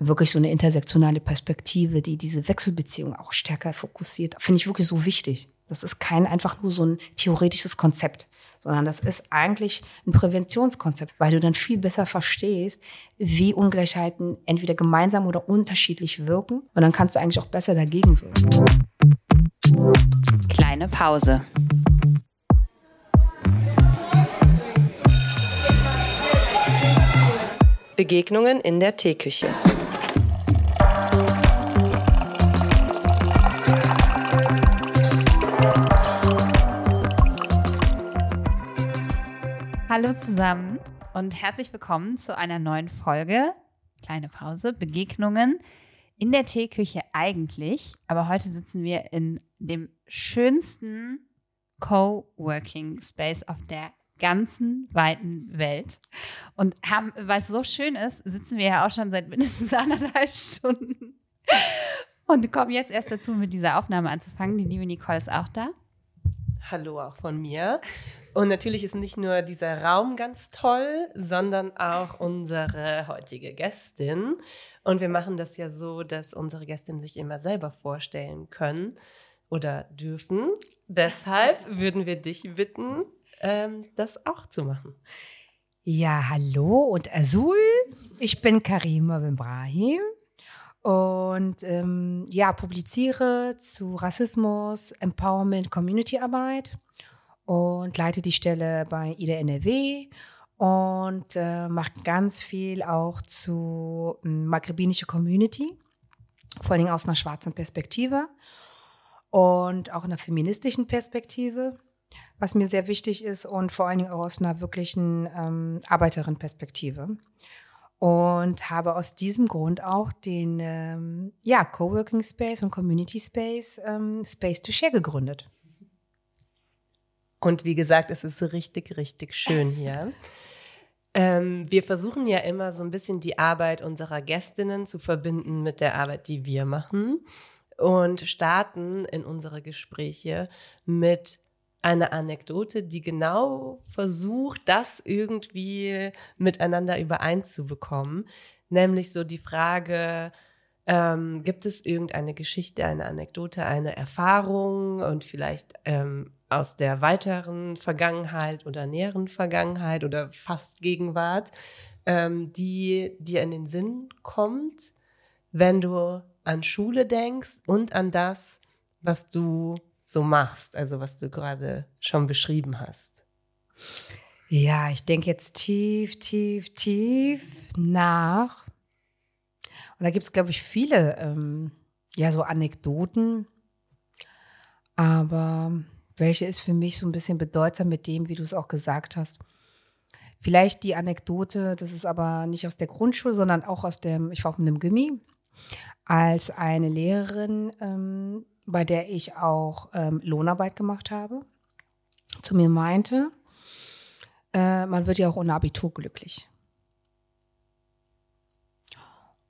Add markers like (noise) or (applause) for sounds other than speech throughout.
wirklich so eine intersektionale Perspektive, die diese Wechselbeziehung auch stärker fokussiert, finde ich wirklich so wichtig. Das ist kein einfach nur so ein theoretisches Konzept, sondern das ist eigentlich ein Präventionskonzept, weil du dann viel besser verstehst, wie Ungleichheiten entweder gemeinsam oder unterschiedlich wirken. Und dann kannst du eigentlich auch besser dagegen wirken. Kleine Pause. Begegnungen in der Teeküche. Hallo zusammen und herzlich willkommen zu einer neuen Folge. Kleine Pause, Begegnungen in der Teeküche eigentlich. Aber heute sitzen wir in dem schönsten Coworking Space auf der ganzen weiten Welt. Und haben, weil es so schön ist, sitzen wir ja auch schon seit mindestens (laughs) anderthalb Stunden. Und kommen jetzt erst dazu, mit dieser Aufnahme anzufangen. Die liebe Nicole ist auch da. Hallo auch von mir. Und natürlich ist nicht nur dieser Raum ganz toll, sondern auch unsere heutige Gästin. Und wir machen das ja so, dass unsere Gästin sich immer selber vorstellen können oder dürfen. Deshalb (laughs) würden wir dich bitten, ähm, das auch zu machen. Ja, hallo und Azul. Ich bin Karima Bimbrahim und ähm, ja, publiziere zu Rassismus, Empowerment, Community-Arbeit und leite die Stelle bei IDA NRW und äh, mache ganz viel auch zu ähm, maghrebinische Community, vor allem aus einer schwarzen Perspektive und auch einer feministischen Perspektive, was mir sehr wichtig ist und vor allen Dingen auch aus einer wirklichen ähm, Arbeiterin-Perspektive und habe aus diesem Grund auch den ähm, ja, Coworking Space und Community Space ähm, Space to Share gegründet. Und wie gesagt, es ist richtig, richtig schön hier. Ähm, wir versuchen ja immer so ein bisschen die Arbeit unserer Gästinnen zu verbinden mit der Arbeit, die wir machen und starten in unsere Gespräche mit eine Anekdote, die genau versucht, das irgendwie miteinander übereinzubekommen. Nämlich so die Frage, ähm, gibt es irgendeine Geschichte, eine Anekdote, eine Erfahrung und vielleicht ähm, aus der weiteren Vergangenheit oder näheren Vergangenheit oder fast Gegenwart, ähm, die dir in den Sinn kommt, wenn du an Schule denkst und an das, was du so machst, also was du gerade schon beschrieben hast? Ja, ich denke jetzt tief, tief, tief nach. Und da gibt es, glaube ich, viele, ähm, ja, so Anekdoten. Aber welche ist für mich so ein bisschen bedeutsam mit dem, wie du es auch gesagt hast? Vielleicht die Anekdote, das ist aber nicht aus der Grundschule, sondern auch aus dem, ich war auf einem Gimmi, als eine Lehrerin ähm, bei der ich auch ähm, Lohnarbeit gemacht habe, zu mir meinte, äh, man wird ja auch ohne Abitur glücklich.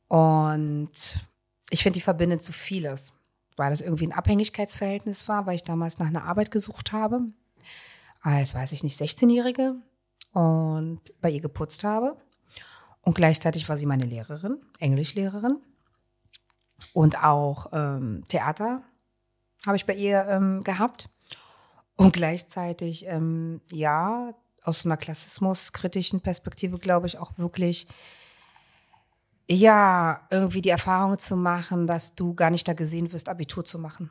Und ich finde, die verbindet so vieles, weil das irgendwie ein Abhängigkeitsverhältnis war, weil ich damals nach einer Arbeit gesucht habe, als, weiß ich nicht, 16-Jährige und bei ihr geputzt habe. Und gleichzeitig war sie meine Lehrerin, Englischlehrerin und auch ähm, Theater habe ich bei ihr ähm, gehabt. Und gleichzeitig, ähm, ja, aus so einer klassismuskritischen Perspektive, glaube ich, auch wirklich, ja, irgendwie die Erfahrung zu machen, dass du gar nicht da gesehen wirst, Abitur zu machen.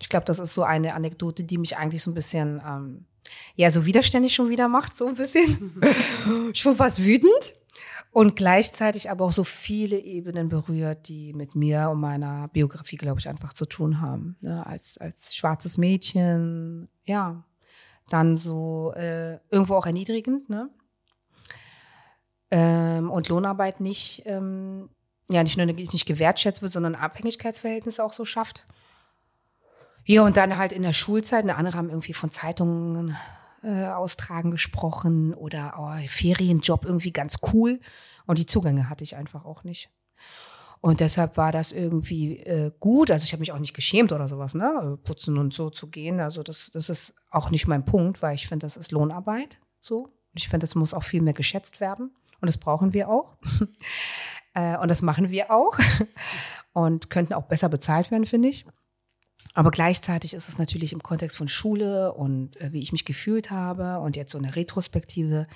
Ich glaube, das ist so eine Anekdote, die mich eigentlich so ein bisschen, ähm, ja, so widerständig schon wieder macht, so ein bisschen. (laughs) schon fast wütend und gleichzeitig aber auch so viele Ebenen berührt, die mit mir und meiner Biografie, glaube ich, einfach zu tun haben. Ne? Als, als schwarzes Mädchen, ja, dann so äh, irgendwo auch erniedrigend, ne? Ähm, und Lohnarbeit nicht, ähm, ja, nicht nur nicht gewertschätzt wird, sondern Abhängigkeitsverhältnisse auch so schafft. Ja, und dann halt in der Schulzeit, eine andere haben irgendwie von Zeitungen äh, austragen gesprochen oder oh, Ferienjob irgendwie ganz cool. Und die Zugänge hatte ich einfach auch nicht. Und deshalb war das irgendwie äh, gut. Also ich habe mich auch nicht geschämt oder sowas, ne? Putzen und so zu gehen. Also das, das ist auch nicht mein Punkt, weil ich finde, das ist Lohnarbeit. So. Und ich finde, das muss auch viel mehr geschätzt werden. Und das brauchen wir auch. (laughs) Äh, und das machen wir auch (laughs) und könnten auch besser bezahlt werden, finde ich. Aber gleichzeitig ist es natürlich im Kontext von Schule und äh, wie ich mich gefühlt habe und jetzt so eine Retrospektive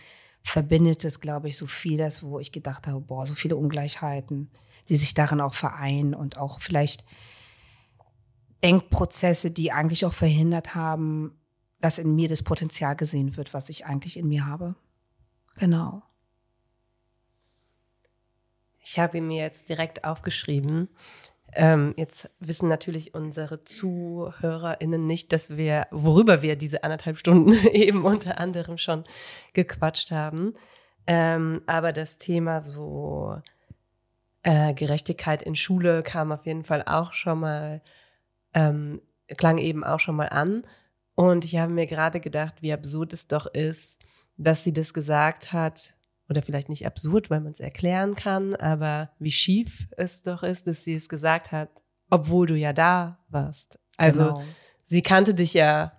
verbindet es, glaube ich, so vieles, wo ich gedacht habe, boah, so viele Ungleichheiten, die sich darin auch vereinen und auch vielleicht Denkprozesse, die eigentlich auch verhindert haben, dass in mir das Potenzial gesehen wird, was ich eigentlich in mir habe. Genau. Ich habe mir jetzt direkt aufgeschrieben. Ähm, jetzt wissen natürlich unsere ZuhörerInnen nicht, dass wir, worüber wir diese anderthalb Stunden (laughs) eben unter anderem schon gequatscht haben. Ähm, aber das Thema so äh, Gerechtigkeit in Schule kam auf jeden Fall auch schon mal, ähm, klang eben auch schon mal an. Und ich habe mir gerade gedacht, wie absurd es doch ist, dass sie das gesagt hat, oder vielleicht nicht absurd, weil man es erklären kann, aber wie schief es doch ist, dass sie es gesagt hat, obwohl du ja da warst. Also genau. sie kannte dich ja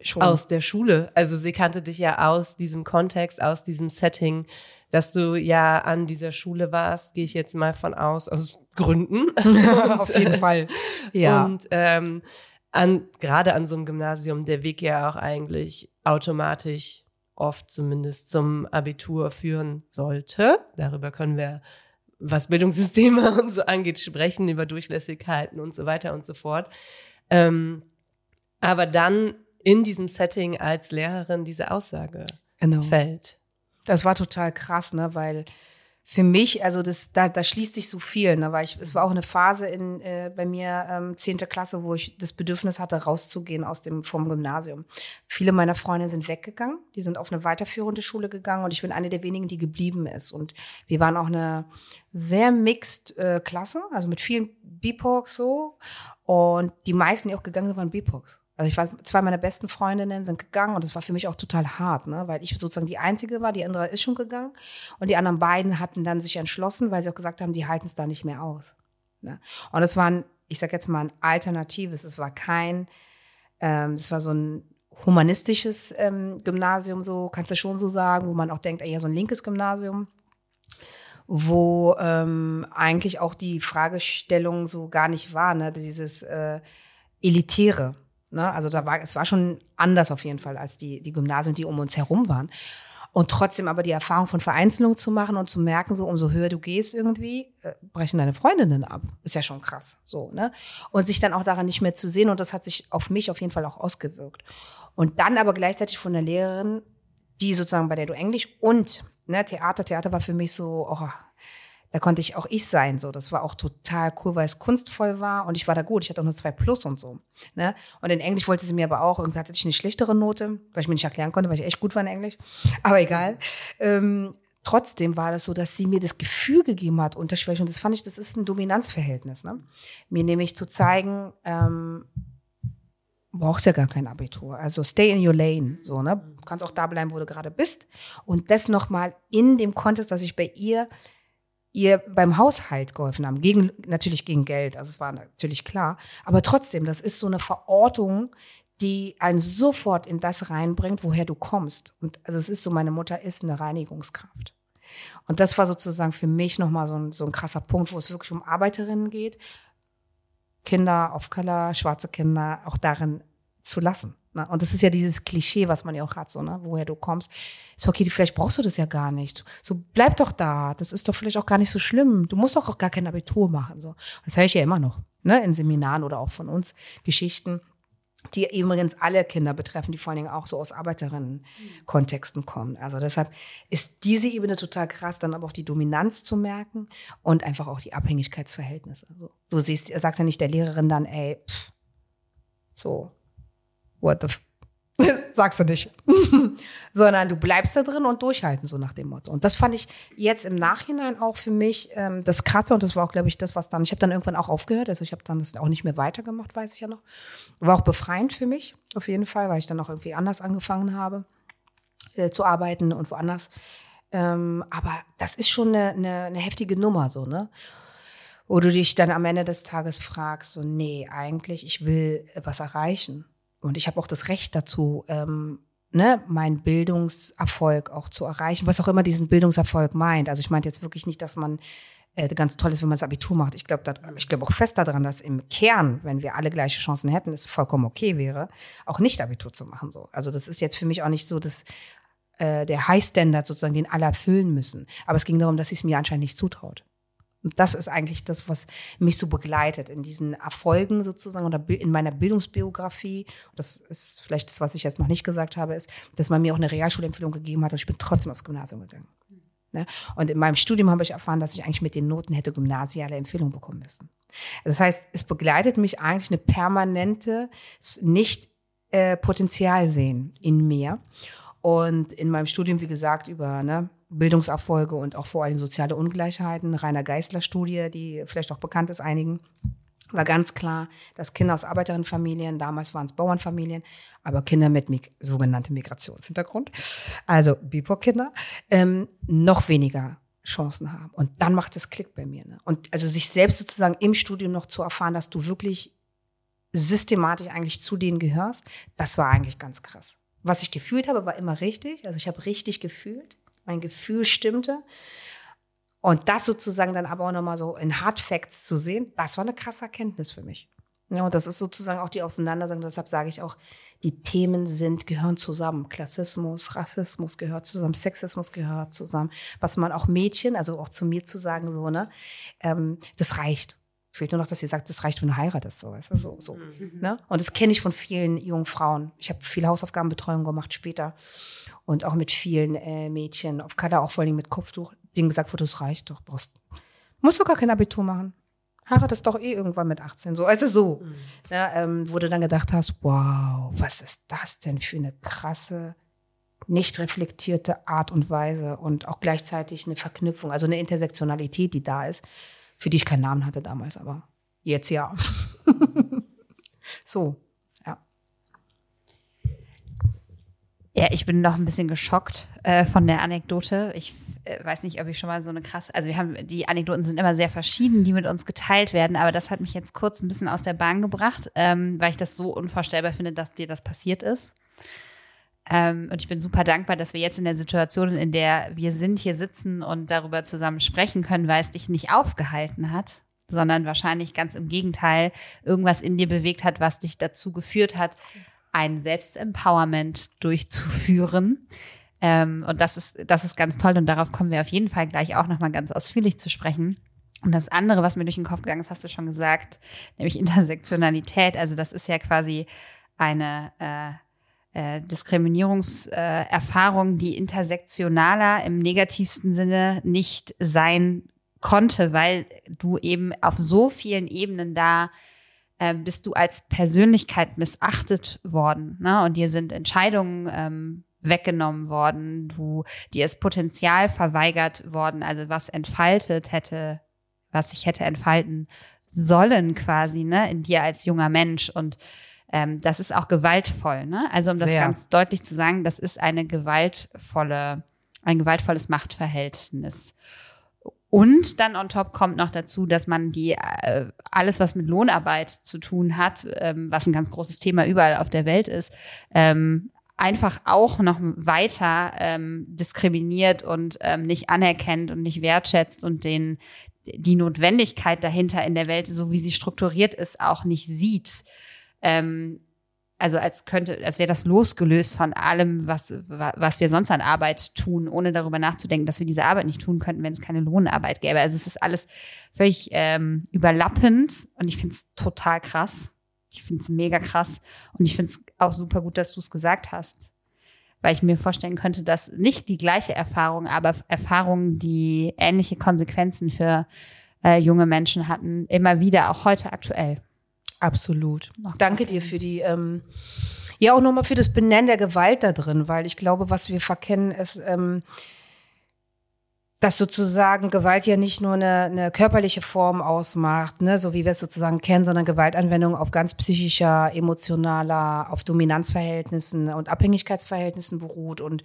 Schon. aus der Schule. Also sie kannte dich ja aus diesem Kontext, aus diesem Setting, dass du ja an dieser Schule warst, gehe ich jetzt mal von aus, aus Gründen. (laughs) Auf jeden (laughs) Fall. Ja. Und ähm, an, gerade an so einem Gymnasium der Weg ja auch eigentlich automatisch oft zumindest zum Abitur führen sollte. Darüber können wir, was Bildungssysteme (laughs) und so angeht, sprechen, über Durchlässigkeiten und so weiter und so fort. Ähm, aber dann in diesem Setting als Lehrerin diese Aussage genau. fällt. Das war total krass, ne, weil für mich, also das, da, da schließt sich so viel, ne, weil ich, es war auch eine Phase in, äh, bei mir, ähm, zehnte Klasse, wo ich das Bedürfnis hatte, rauszugehen aus dem, vom Gymnasium. Viele meiner Freunde sind weggegangen, die sind auf eine weiterführende Schule gegangen und ich bin eine der wenigen, die geblieben ist. Und wir waren auch eine sehr mixed äh, Klasse, also mit vielen BIPOCs so. Und die meisten, die auch gegangen sind, waren BIPOCs. Also ich weiß, zwei meiner besten Freundinnen sind gegangen und das war für mich auch total hart, ne? weil ich sozusagen die Einzige war, die andere ist schon gegangen und die anderen beiden hatten dann sich entschlossen, weil sie auch gesagt haben, die halten es da nicht mehr aus. Ne? Und es war ein, ich sag jetzt mal ein alternatives, es war kein, ähm, das war so ein humanistisches ähm, Gymnasium, so kannst du schon so sagen, wo man auch denkt, eher so ein linkes Gymnasium wo ähm, eigentlich auch die Fragestellung so gar nicht war, ne? dieses äh, Elitäre. Ne? Also da war, es war schon anders auf jeden Fall als die, die Gymnasien, die um uns herum waren. Und trotzdem aber die Erfahrung von Vereinzelung zu machen und zu merken, so umso höher du gehst irgendwie, äh, brechen deine Freundinnen ab. Ist ja schon krass. So, ne? Und sich dann auch daran nicht mehr zu sehen. Und das hat sich auf mich auf jeden Fall auch ausgewirkt. Und dann aber gleichzeitig von der Lehrerin, die sozusagen bei der du Englisch und ne, Theater, Theater war für mich so, oh, da konnte ich auch ich sein. So, das war auch total cool, weil es kunstvoll war und ich war da gut. Ich hatte auch nur zwei Plus und so. Ne? Und in Englisch wollte sie mir aber auch, irgendwie hatte ich eine schlechtere Note, weil ich mir nicht erklären konnte, weil ich echt gut war in Englisch. Aber egal. Ähm, trotzdem war das so, dass sie mir das Gefühl gegeben hat, unterschwellig. Und das fand ich, das ist ein Dominanzverhältnis. Ne? Mir nämlich zu zeigen, ähm, brauchst ja gar kein Abitur. Also stay in your lane. So, ne? Du kannst auch da bleiben, wo du gerade bist. Und das nochmal in dem Kontext, dass ich bei ihr ihr beim Haushalt geholfen haben. Gegen, natürlich gegen Geld, also es war natürlich klar. Aber trotzdem, das ist so eine Verortung, die einen sofort in das reinbringt, woher du kommst. Und also es ist so, meine Mutter ist eine Reinigungskraft. Und das war sozusagen für mich nochmal so ein, so ein krasser Punkt, wo es wirklich um Arbeiterinnen geht, Kinder auf Color, schwarze Kinder auch darin zu lassen. Ne? Und das ist ja dieses Klischee, was man ja auch hat, so, ne? woher du kommst. Ist okay, vielleicht brauchst du das ja gar nicht. So, bleib doch da. Das ist doch vielleicht auch gar nicht so schlimm. Du musst doch auch gar kein Abitur machen. So. Das höre ich ja immer noch, ne? In Seminaren oder auch von uns Geschichten, die übrigens alle Kinder betreffen, die vor allen Dingen auch so aus Arbeiterinnen-Kontexten kommen. Also deshalb ist diese Ebene total krass, dann aber auch die Dominanz zu merken und einfach auch die Abhängigkeitsverhältnisse. Also, du siehst, sagst ja nicht der Lehrerin dann, ey, pff, so, what the f (laughs) sagst du nicht. (laughs) Sondern du bleibst da drin und durchhalten, so nach dem Motto. Und das fand ich jetzt im Nachhinein auch für mich ähm, das Krasse und das war auch, glaube ich, das, was dann, ich habe dann irgendwann auch aufgehört, also ich habe dann das auch nicht mehr weitergemacht, weiß ich ja noch. War auch befreiend für mich, auf jeden Fall, weil ich dann auch irgendwie anders angefangen habe äh, zu arbeiten und woanders. Ähm, aber das ist schon eine, eine, eine heftige Nummer, so, ne? Wo du dich dann am Ende des Tages fragst, so, nee, eigentlich, ich will was erreichen und ich habe auch das Recht dazu, ähm, ne, meinen Bildungserfolg auch zu erreichen, was auch immer diesen Bildungserfolg meint. Also ich meinte jetzt wirklich nicht, dass man äh, ganz toll ist, wenn man das Abitur macht. Ich glaube ich glaube auch fest daran, dass im Kern, wenn wir alle gleiche Chancen hätten, es vollkommen okay wäre, auch nicht Abitur zu machen. So. Also das ist jetzt für mich auch nicht so das, äh, der High Standard sozusagen, den alle erfüllen müssen. Aber es ging darum, dass sie es mir anscheinend nicht zutraut. Und das ist eigentlich das, was mich so begleitet in diesen Erfolgen sozusagen oder in meiner Bildungsbiografie. Das ist vielleicht das, was ich jetzt noch nicht gesagt habe, ist, dass man mir auch eine Realschulempfehlung gegeben hat und ich bin trotzdem aufs Gymnasium gegangen. Ne? Und in meinem Studium habe ich erfahren, dass ich eigentlich mit den Noten hätte gymnasiale Empfehlung bekommen müssen. Das heißt, es begleitet mich eigentlich eine permanente nicht äh, Potenzial sehen in mir. Und in meinem Studium, wie gesagt, über ne, Bildungserfolge und auch vor allem soziale Ungleichheiten. Rainer Geisler Studie, die vielleicht auch bekannt ist einigen, war ganz klar, dass Kinder aus Arbeiterinnenfamilien, damals waren es Bauernfamilien, aber Kinder mit mig sogenanntem Migrationshintergrund, also BIPOC-Kinder, ähm, noch weniger Chancen haben. Und dann macht es Klick bei mir. Ne? Und also sich selbst sozusagen im Studium noch zu erfahren, dass du wirklich systematisch eigentlich zu denen gehörst, das war eigentlich ganz krass. Was ich gefühlt habe, war immer richtig. Also ich habe richtig gefühlt mein Gefühl stimmte. Und das sozusagen dann aber auch nochmal so in Hard Facts zu sehen, das war eine krasse Erkenntnis für mich. Ja, und das ist sozusagen auch die Auseinandersetzung. Deshalb sage ich auch, die Themen sind, gehören zusammen. Klassismus, Rassismus gehört zusammen, Sexismus gehört zusammen. Was man auch Mädchen, also auch zu mir zu sagen, so, ne, ähm, das reicht. Fehlt nur noch, dass sie sagt, das reicht, wenn du heiratest, so, weißt du, so, so. Mhm. Ne? Und das kenne ich von vielen jungen Frauen. Ich habe viel Hausaufgabenbetreuung gemacht später und auch mit vielen äh, Mädchen auf Kader, auch vor allem mit Kopftuch, denen gesagt wurde, das reicht doch, brauchst, musst du gar kein Abitur machen. Heiratest doch eh irgendwann mit 18, so, also so. Mhm. Ja, ähm, wo du dann gedacht hast, wow, was ist das denn für eine krasse, nicht reflektierte Art und Weise und auch gleichzeitig eine Verknüpfung, also eine Intersektionalität, die da ist, für die ich keinen Namen hatte damals, aber jetzt ja. (laughs) so. Ja, ich bin noch ein bisschen geschockt äh, von der Anekdote. Ich äh, weiß nicht, ob ich schon mal so eine krasse, also wir haben, die Anekdoten sind immer sehr verschieden, die mit uns geteilt werden, aber das hat mich jetzt kurz ein bisschen aus der Bahn gebracht, ähm, weil ich das so unvorstellbar finde, dass dir das passiert ist. Ähm, und ich bin super dankbar, dass wir jetzt in der Situation, in der wir sind, hier sitzen und darüber zusammen sprechen können, weil es dich nicht aufgehalten hat, sondern wahrscheinlich ganz im Gegenteil irgendwas in dir bewegt hat, was dich dazu geführt hat, ein Selbstempowerment durchzuführen. Ähm, und das ist, das ist ganz toll und darauf kommen wir auf jeden Fall gleich auch nochmal ganz ausführlich zu sprechen. Und das andere, was mir durch den Kopf gegangen ist, hast du schon gesagt, nämlich Intersektionalität. Also das ist ja quasi eine äh, äh, Diskriminierungserfahrung, äh, die intersektionaler im negativsten Sinne nicht sein konnte, weil du eben auf so vielen Ebenen da äh, bist du als Persönlichkeit missachtet worden. Ne? Und dir sind Entscheidungen ähm, weggenommen worden, du, dir ist Potenzial verweigert worden, also was entfaltet hätte, was sich hätte entfalten sollen quasi, ne, in dir als junger Mensch. Und ähm, das ist auch gewaltvoll, ne? Also um das Sehr. ganz deutlich zu sagen, das ist eine gewaltvolle, ein gewaltvolles Machtverhältnis. Und dann on top kommt noch dazu, dass man die äh, alles, was mit Lohnarbeit zu tun hat, ähm, was ein ganz großes Thema überall auf der Welt ist, ähm, einfach auch noch weiter ähm, diskriminiert und nicht anerkennt und nicht wertschätzt und den die Notwendigkeit dahinter in der Welt, so wie sie strukturiert ist, auch nicht sieht. Also als könnte, als wäre das losgelöst von allem, was, was wir sonst an Arbeit tun, ohne darüber nachzudenken, dass wir diese Arbeit nicht tun könnten, wenn es keine Lohnarbeit gäbe. Also es ist alles völlig ähm, überlappend und ich finde es total krass. Ich finde es mega krass und ich finde es auch super gut, dass du es gesagt hast, weil ich mir vorstellen könnte, dass nicht die gleiche Erfahrung, aber Erfahrungen, die ähnliche Konsequenzen für äh, junge Menschen hatten, immer wieder, auch heute aktuell. Absolut. Ach, Danke dir für die, ähm, ja auch nochmal für das Benennen der Gewalt da drin, weil ich glaube, was wir verkennen, ist, ähm, dass sozusagen Gewalt ja nicht nur eine, eine körperliche Form ausmacht, ne, so wie wir es sozusagen kennen, sondern Gewaltanwendung auf ganz psychischer, emotionaler, auf Dominanzverhältnissen und Abhängigkeitsverhältnissen beruht und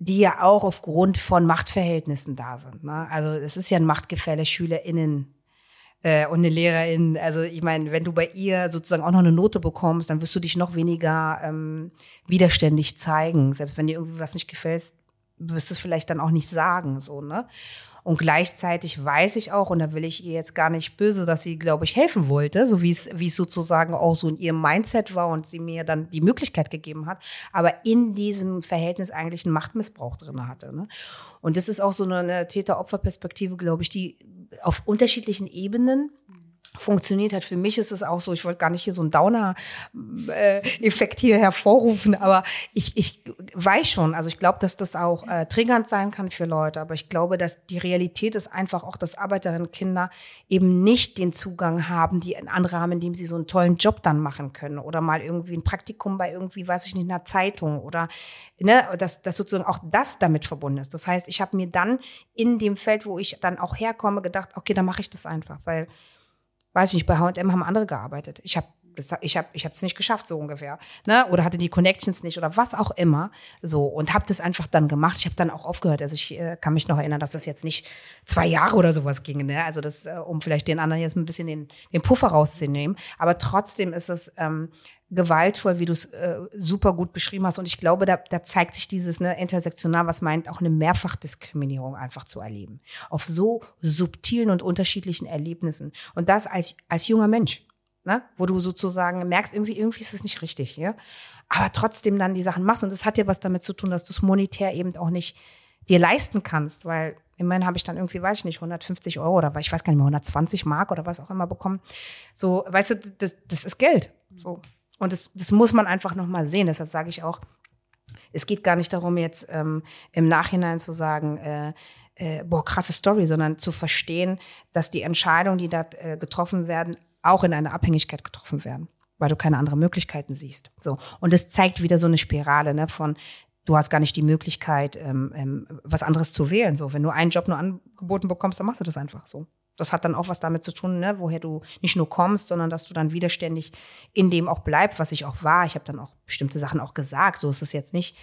die ja auch aufgrund von Machtverhältnissen da sind. Ne? Also es ist ja ein Machtgefälle, SchülerInnen äh, und eine Lehrerin, also ich meine, wenn du bei ihr sozusagen auch noch eine Note bekommst, dann wirst du dich noch weniger ähm, widerständig zeigen. Selbst wenn dir irgendwie was nicht gefällt, wirst du es vielleicht dann auch nicht sagen, so, ne? Und gleichzeitig weiß ich auch, und da will ich ihr jetzt gar nicht böse, dass sie, glaube ich, helfen wollte, so wie es, wie es sozusagen auch so in ihrem Mindset war und sie mir dann die Möglichkeit gegeben hat, aber in diesem Verhältnis eigentlich einen Machtmissbrauch drin hatte. Ne? Und das ist auch so eine Täter-Opfer-Perspektive, glaube ich, die auf unterschiedlichen Ebenen funktioniert hat. Für mich ist es auch so, ich wollte gar nicht hier so einen Downer-Effekt hier hervorrufen, aber ich, ich weiß schon, also ich glaube, dass das auch äh, triggernd sein kann für Leute, aber ich glaube, dass die Realität ist einfach auch, dass Arbeiterinnen-Kinder eben nicht den Zugang haben, die andere haben, indem sie so einen tollen Job dann machen können oder mal irgendwie ein Praktikum bei irgendwie, weiß ich nicht, einer Zeitung oder, ne, dass, dass sozusagen auch das damit verbunden ist. Das heißt, ich habe mir dann in dem Feld, wo ich dann auch herkomme, gedacht, okay, dann mache ich das einfach, weil weiß ich nicht, bei H&M haben andere gearbeitet. Ich habe ich habe ich es nicht geschafft so ungefähr, ne? Oder hatte die Connections nicht oder was auch immer, so und habe das einfach dann gemacht. Ich habe dann auch aufgehört. Also ich äh, kann mich noch erinnern, dass das jetzt nicht zwei Jahre oder sowas ging, ne? Also das, äh, um vielleicht den anderen jetzt ein bisschen den den Puffer rauszunehmen. Aber trotzdem ist es ähm, gewaltvoll, wie du es äh, super gut beschrieben hast. Und ich glaube, da, da zeigt sich dieses ne, intersektional, was meint, auch eine Mehrfachdiskriminierung einfach zu erleben. Auf so subtilen und unterschiedlichen Erlebnissen. Und das als, als junger Mensch. Ne? Wo du sozusagen merkst, irgendwie, irgendwie ist es nicht richtig, ja. Aber trotzdem dann die Sachen machst. Und das hat ja was damit zu tun, dass du es monetär eben auch nicht dir leisten kannst, weil immerhin habe ich dann irgendwie, weiß ich nicht, 150 Euro oder ich weiß gar nicht mehr, 120 Mark oder was auch immer bekommen. So, weißt du, das, das ist Geld. So. Und das, das muss man einfach nochmal sehen. Deshalb sage ich auch, es geht gar nicht darum, jetzt ähm, im Nachhinein zu sagen, äh, äh, boah, krasse Story, sondern zu verstehen, dass die Entscheidungen, die da äh, getroffen werden, auch in einer Abhängigkeit getroffen werden, weil du keine anderen Möglichkeiten siehst. So. Und es zeigt wieder so eine Spirale ne, von, du hast gar nicht die Möglichkeit, ähm, ähm, was anderes zu wählen. So, wenn du einen Job nur angeboten bekommst, dann machst du das einfach so das hat dann auch was damit zu tun, ne, woher du nicht nur kommst, sondern dass du dann widerständig in dem auch bleibst, was ich auch war. Ich habe dann auch bestimmte Sachen auch gesagt, so ist es jetzt nicht.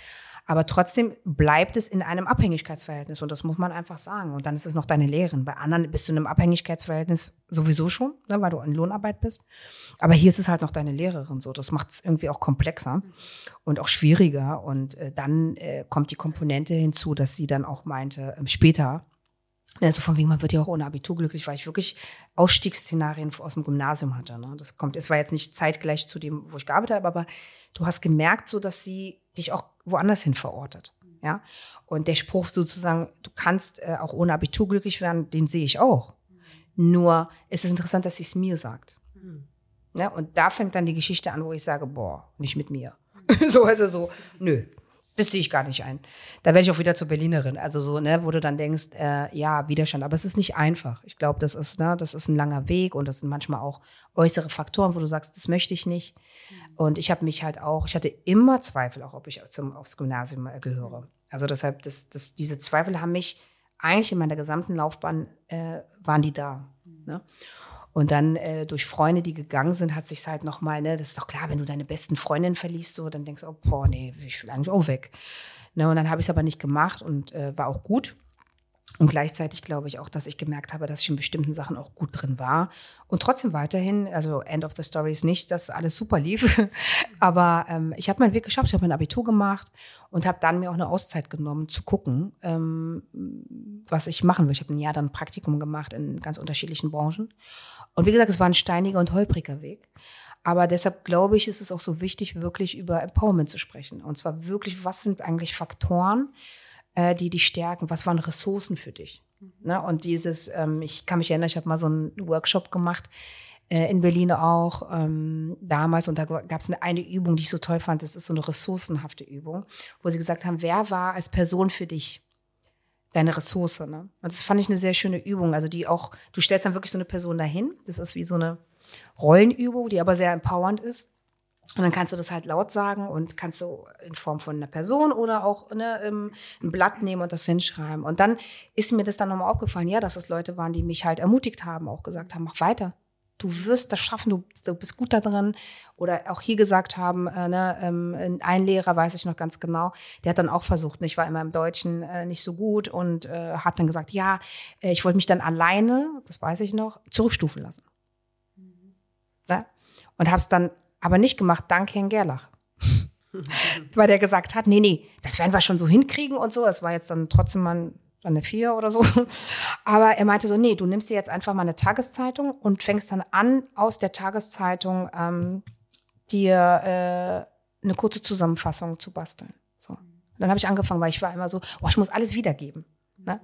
Aber trotzdem bleibt es in einem Abhängigkeitsverhältnis und das muss man einfach sagen. Und dann ist es noch deine Lehrerin. Bei anderen bist du in einem Abhängigkeitsverhältnis sowieso schon, ne, weil du in Lohnarbeit bist. Aber hier ist es halt noch deine Lehrerin so. Das macht es irgendwie auch komplexer und auch schwieriger. Und äh, dann äh, kommt die Komponente hinzu, dass sie dann auch meinte, äh, später, also von wegen, man wird ja auch ohne Abitur glücklich, weil ich wirklich Ausstiegsszenarien aus dem Gymnasium hatte. Ne? Das kommt, es war jetzt nicht zeitgleich zu dem, wo ich gearbeitet habe, aber du hast gemerkt, so dass sie dich auch woanders hin verortet. Ja. Und der Spruch sozusagen, du kannst äh, auch ohne Abitur glücklich werden, den sehe ich auch. Nur ist es interessant, dass sie es mir sagt. Mhm. Ja, und da fängt dann die Geschichte an, wo ich sage, boah, nicht mit mir. (laughs) so, also so, nö, das sehe ich gar nicht ein. Da werde ich auch wieder zur Berlinerin. Also so, ne, wo du dann denkst, äh, ja, Widerstand. Aber es ist nicht einfach. Ich glaube, das ist, ne, das ist ein langer Weg und das sind manchmal auch äußere Faktoren, wo du sagst, das möchte ich nicht. Und ich habe mich halt auch, ich hatte immer Zweifel, auch ob ich zum, aufs Gymnasium äh, gehöre. Also deshalb, das, das, diese Zweifel haben mich eigentlich in meiner gesamten Laufbahn, äh, waren die da. Ne? Und dann äh, durch Freunde, die gegangen sind, hat sich halt noch mal, ne, das ist doch klar, wenn du deine besten Freundinnen verliest, so, dann denkst du, oh, boah, nee, ich will eigentlich auch weg. Ne, und dann habe ich es aber nicht gemacht und äh, war auch gut. Und gleichzeitig glaube ich auch, dass ich gemerkt habe, dass ich in bestimmten Sachen auch gut drin war. Und trotzdem weiterhin, also End of the Story ist nicht, dass alles super lief. (laughs) Aber ähm, ich habe meinen Weg geschafft, ich habe mein Abitur gemacht und habe dann mir auch eine Auszeit genommen, zu gucken, ähm, was ich machen will. Ich habe ein Jahr dann ein Praktikum gemacht in ganz unterschiedlichen Branchen. Und wie gesagt, es war ein steiniger und holpriger Weg. Aber deshalb glaube ich, ist es auch so wichtig, wirklich über Empowerment zu sprechen. Und zwar wirklich, was sind eigentlich Faktoren, äh, die die stärken? Was waren Ressourcen für dich? Ne? Und dieses, ähm, ich kann mich erinnern, ich habe mal so einen Workshop gemacht, äh, in Berlin auch ähm, damals und da gab es eine, eine Übung, die ich so toll fand. Das ist so eine ressourcenhafte Übung, wo sie gesagt haben, wer war als Person für dich deine Ressource? Ne? Und das fand ich eine sehr schöne Übung. Also die auch, du stellst dann wirklich so eine Person dahin. Das ist wie so eine Rollenübung, die aber sehr empowernd ist. Und dann kannst du das halt laut sagen und kannst du in Form von einer Person oder auch ne, ein Blatt nehmen und das hinschreiben. Und dann ist mir das dann nochmal aufgefallen, ja, dass es Leute waren, die mich halt ermutigt haben, auch gesagt haben, mach weiter. Du wirst das schaffen, du, du bist gut da drin. Oder auch hier gesagt haben, äh, ne, ähm, ein Lehrer weiß ich noch ganz genau, der hat dann auch versucht, ich war immer im Deutschen äh, nicht so gut und äh, hat dann gesagt, ja, äh, ich wollte mich dann alleine, das weiß ich noch, zurückstufen lassen. Mhm. Ja? Und habe es dann aber nicht gemacht, dank Herrn Gerlach. (laughs) Weil der gesagt hat, nee, nee, das werden wir schon so hinkriegen und so. Das war jetzt dann trotzdem mal ein dann eine vier oder so. (laughs) Aber er meinte so, nee, du nimmst dir jetzt einfach mal eine Tageszeitung und fängst dann an, aus der Tageszeitung ähm, dir äh, eine kurze Zusammenfassung zu basteln. So. Dann habe ich angefangen, weil ich war immer so, oh, ich muss alles wiedergeben. Ne?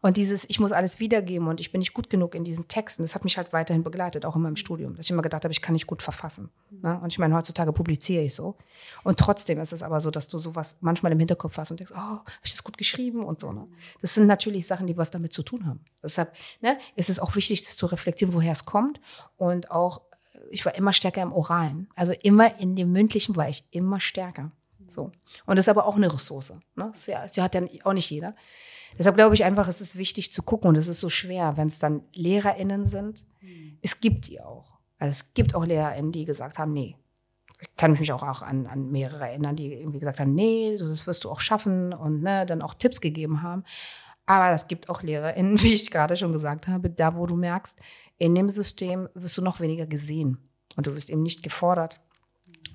Und dieses, ich muss alles wiedergeben und ich bin nicht gut genug in diesen Texten, das hat mich halt weiterhin begleitet, auch in meinem Studium, dass ich immer gedacht habe, ich kann nicht gut verfassen. Ne? Und ich meine, heutzutage publiziere ich so. Und trotzdem ist es aber so, dass du sowas manchmal im Hinterkopf hast und denkst, oh, habe ich das gut geschrieben und so. Ne? Das sind natürlich Sachen, die was damit zu tun haben. Deshalb ne, ist es auch wichtig, das zu reflektieren, woher es kommt. Und auch, ich war immer stärker im Oralen. Also immer in dem Mündlichen war ich immer stärker. So. Und das ist aber auch eine Ressource. Ne? Das hat ja auch nicht jeder. Deshalb glaube ich einfach, es ist wichtig zu gucken und es ist so schwer, wenn es dann LehrerInnen sind. Mhm. Es gibt die auch. Also es gibt auch LehrerInnen, die gesagt haben, nee. Ich kann mich auch, auch an, an mehrere erinnern, die irgendwie gesagt haben, nee, das wirst du auch schaffen und ne, dann auch Tipps gegeben haben. Aber es gibt auch LehrerInnen, (laughs) wie ich gerade schon gesagt habe, da wo du merkst, in dem System wirst du noch weniger gesehen und du wirst eben nicht gefordert,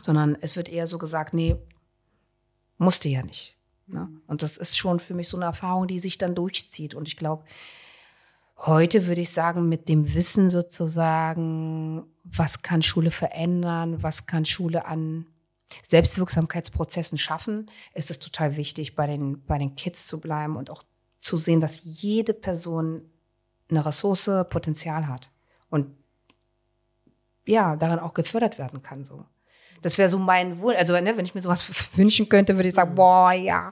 sondern es wird eher so gesagt, nee, musste ja nicht. Ne? Und das ist schon für mich so eine Erfahrung, die sich dann durchzieht. Und ich glaube, heute würde ich sagen, mit dem Wissen sozusagen, was kann Schule verändern, was kann Schule an Selbstwirksamkeitsprozessen schaffen, ist es total wichtig, bei den, bei den Kids zu bleiben und auch zu sehen, dass jede Person eine Ressource, Potenzial hat. Und ja, daran auch gefördert werden kann. So. Das wäre so mein Wunsch. Also, ne, wenn ich mir sowas (laughs) wünschen könnte, würde ich sagen, boah, ja,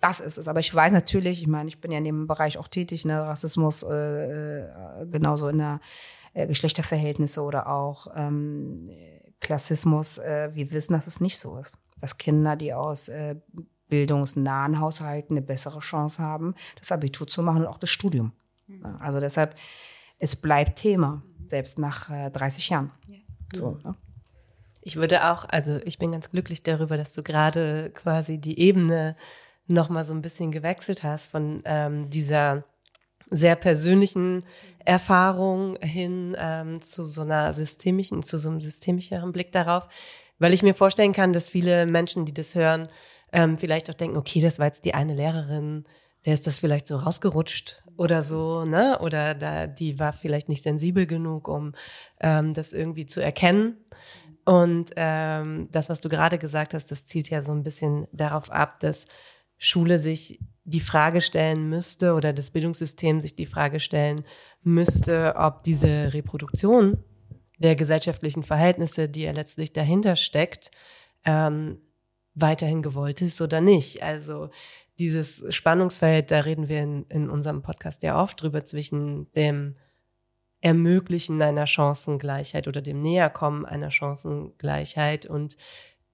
das ist es. Aber ich weiß natürlich, ich meine, ich bin ja in dem Bereich auch tätig, ne, Rassismus, äh, äh, genauso in der äh, Geschlechterverhältnisse oder auch ähm, Klassismus. Äh, wir wissen, dass es nicht so ist. Dass Kinder, die aus äh, bildungsnahen Haushalten eine bessere Chance haben, das Abitur zu machen und auch das Studium. Mhm. Also deshalb, es bleibt Thema, selbst nach äh, 30 Jahren. Ja. So, ne? Ich würde auch, also ich bin ganz glücklich darüber, dass du gerade quasi die Ebene noch mal so ein bisschen gewechselt hast von ähm, dieser sehr persönlichen Erfahrung hin ähm, zu so einer systemischen, zu so einem systemischeren Blick darauf, weil ich mir vorstellen kann, dass viele Menschen, die das hören, ähm, vielleicht auch denken, okay, das war jetzt die eine Lehrerin, der ist das vielleicht so rausgerutscht oder so, ne? Oder da, die war vielleicht nicht sensibel genug, um ähm, das irgendwie zu erkennen. Und ähm, das, was du gerade gesagt hast, das zielt ja so ein bisschen darauf ab, dass Schule sich die Frage stellen müsste oder das Bildungssystem sich die Frage stellen müsste, ob diese Reproduktion der gesellschaftlichen Verhältnisse, die ja letztlich dahinter steckt, ähm, weiterhin gewollt ist oder nicht. Also dieses Spannungsfeld, da reden wir in, in unserem Podcast ja oft drüber zwischen dem Ermöglichen einer Chancengleichheit oder dem Näherkommen einer Chancengleichheit und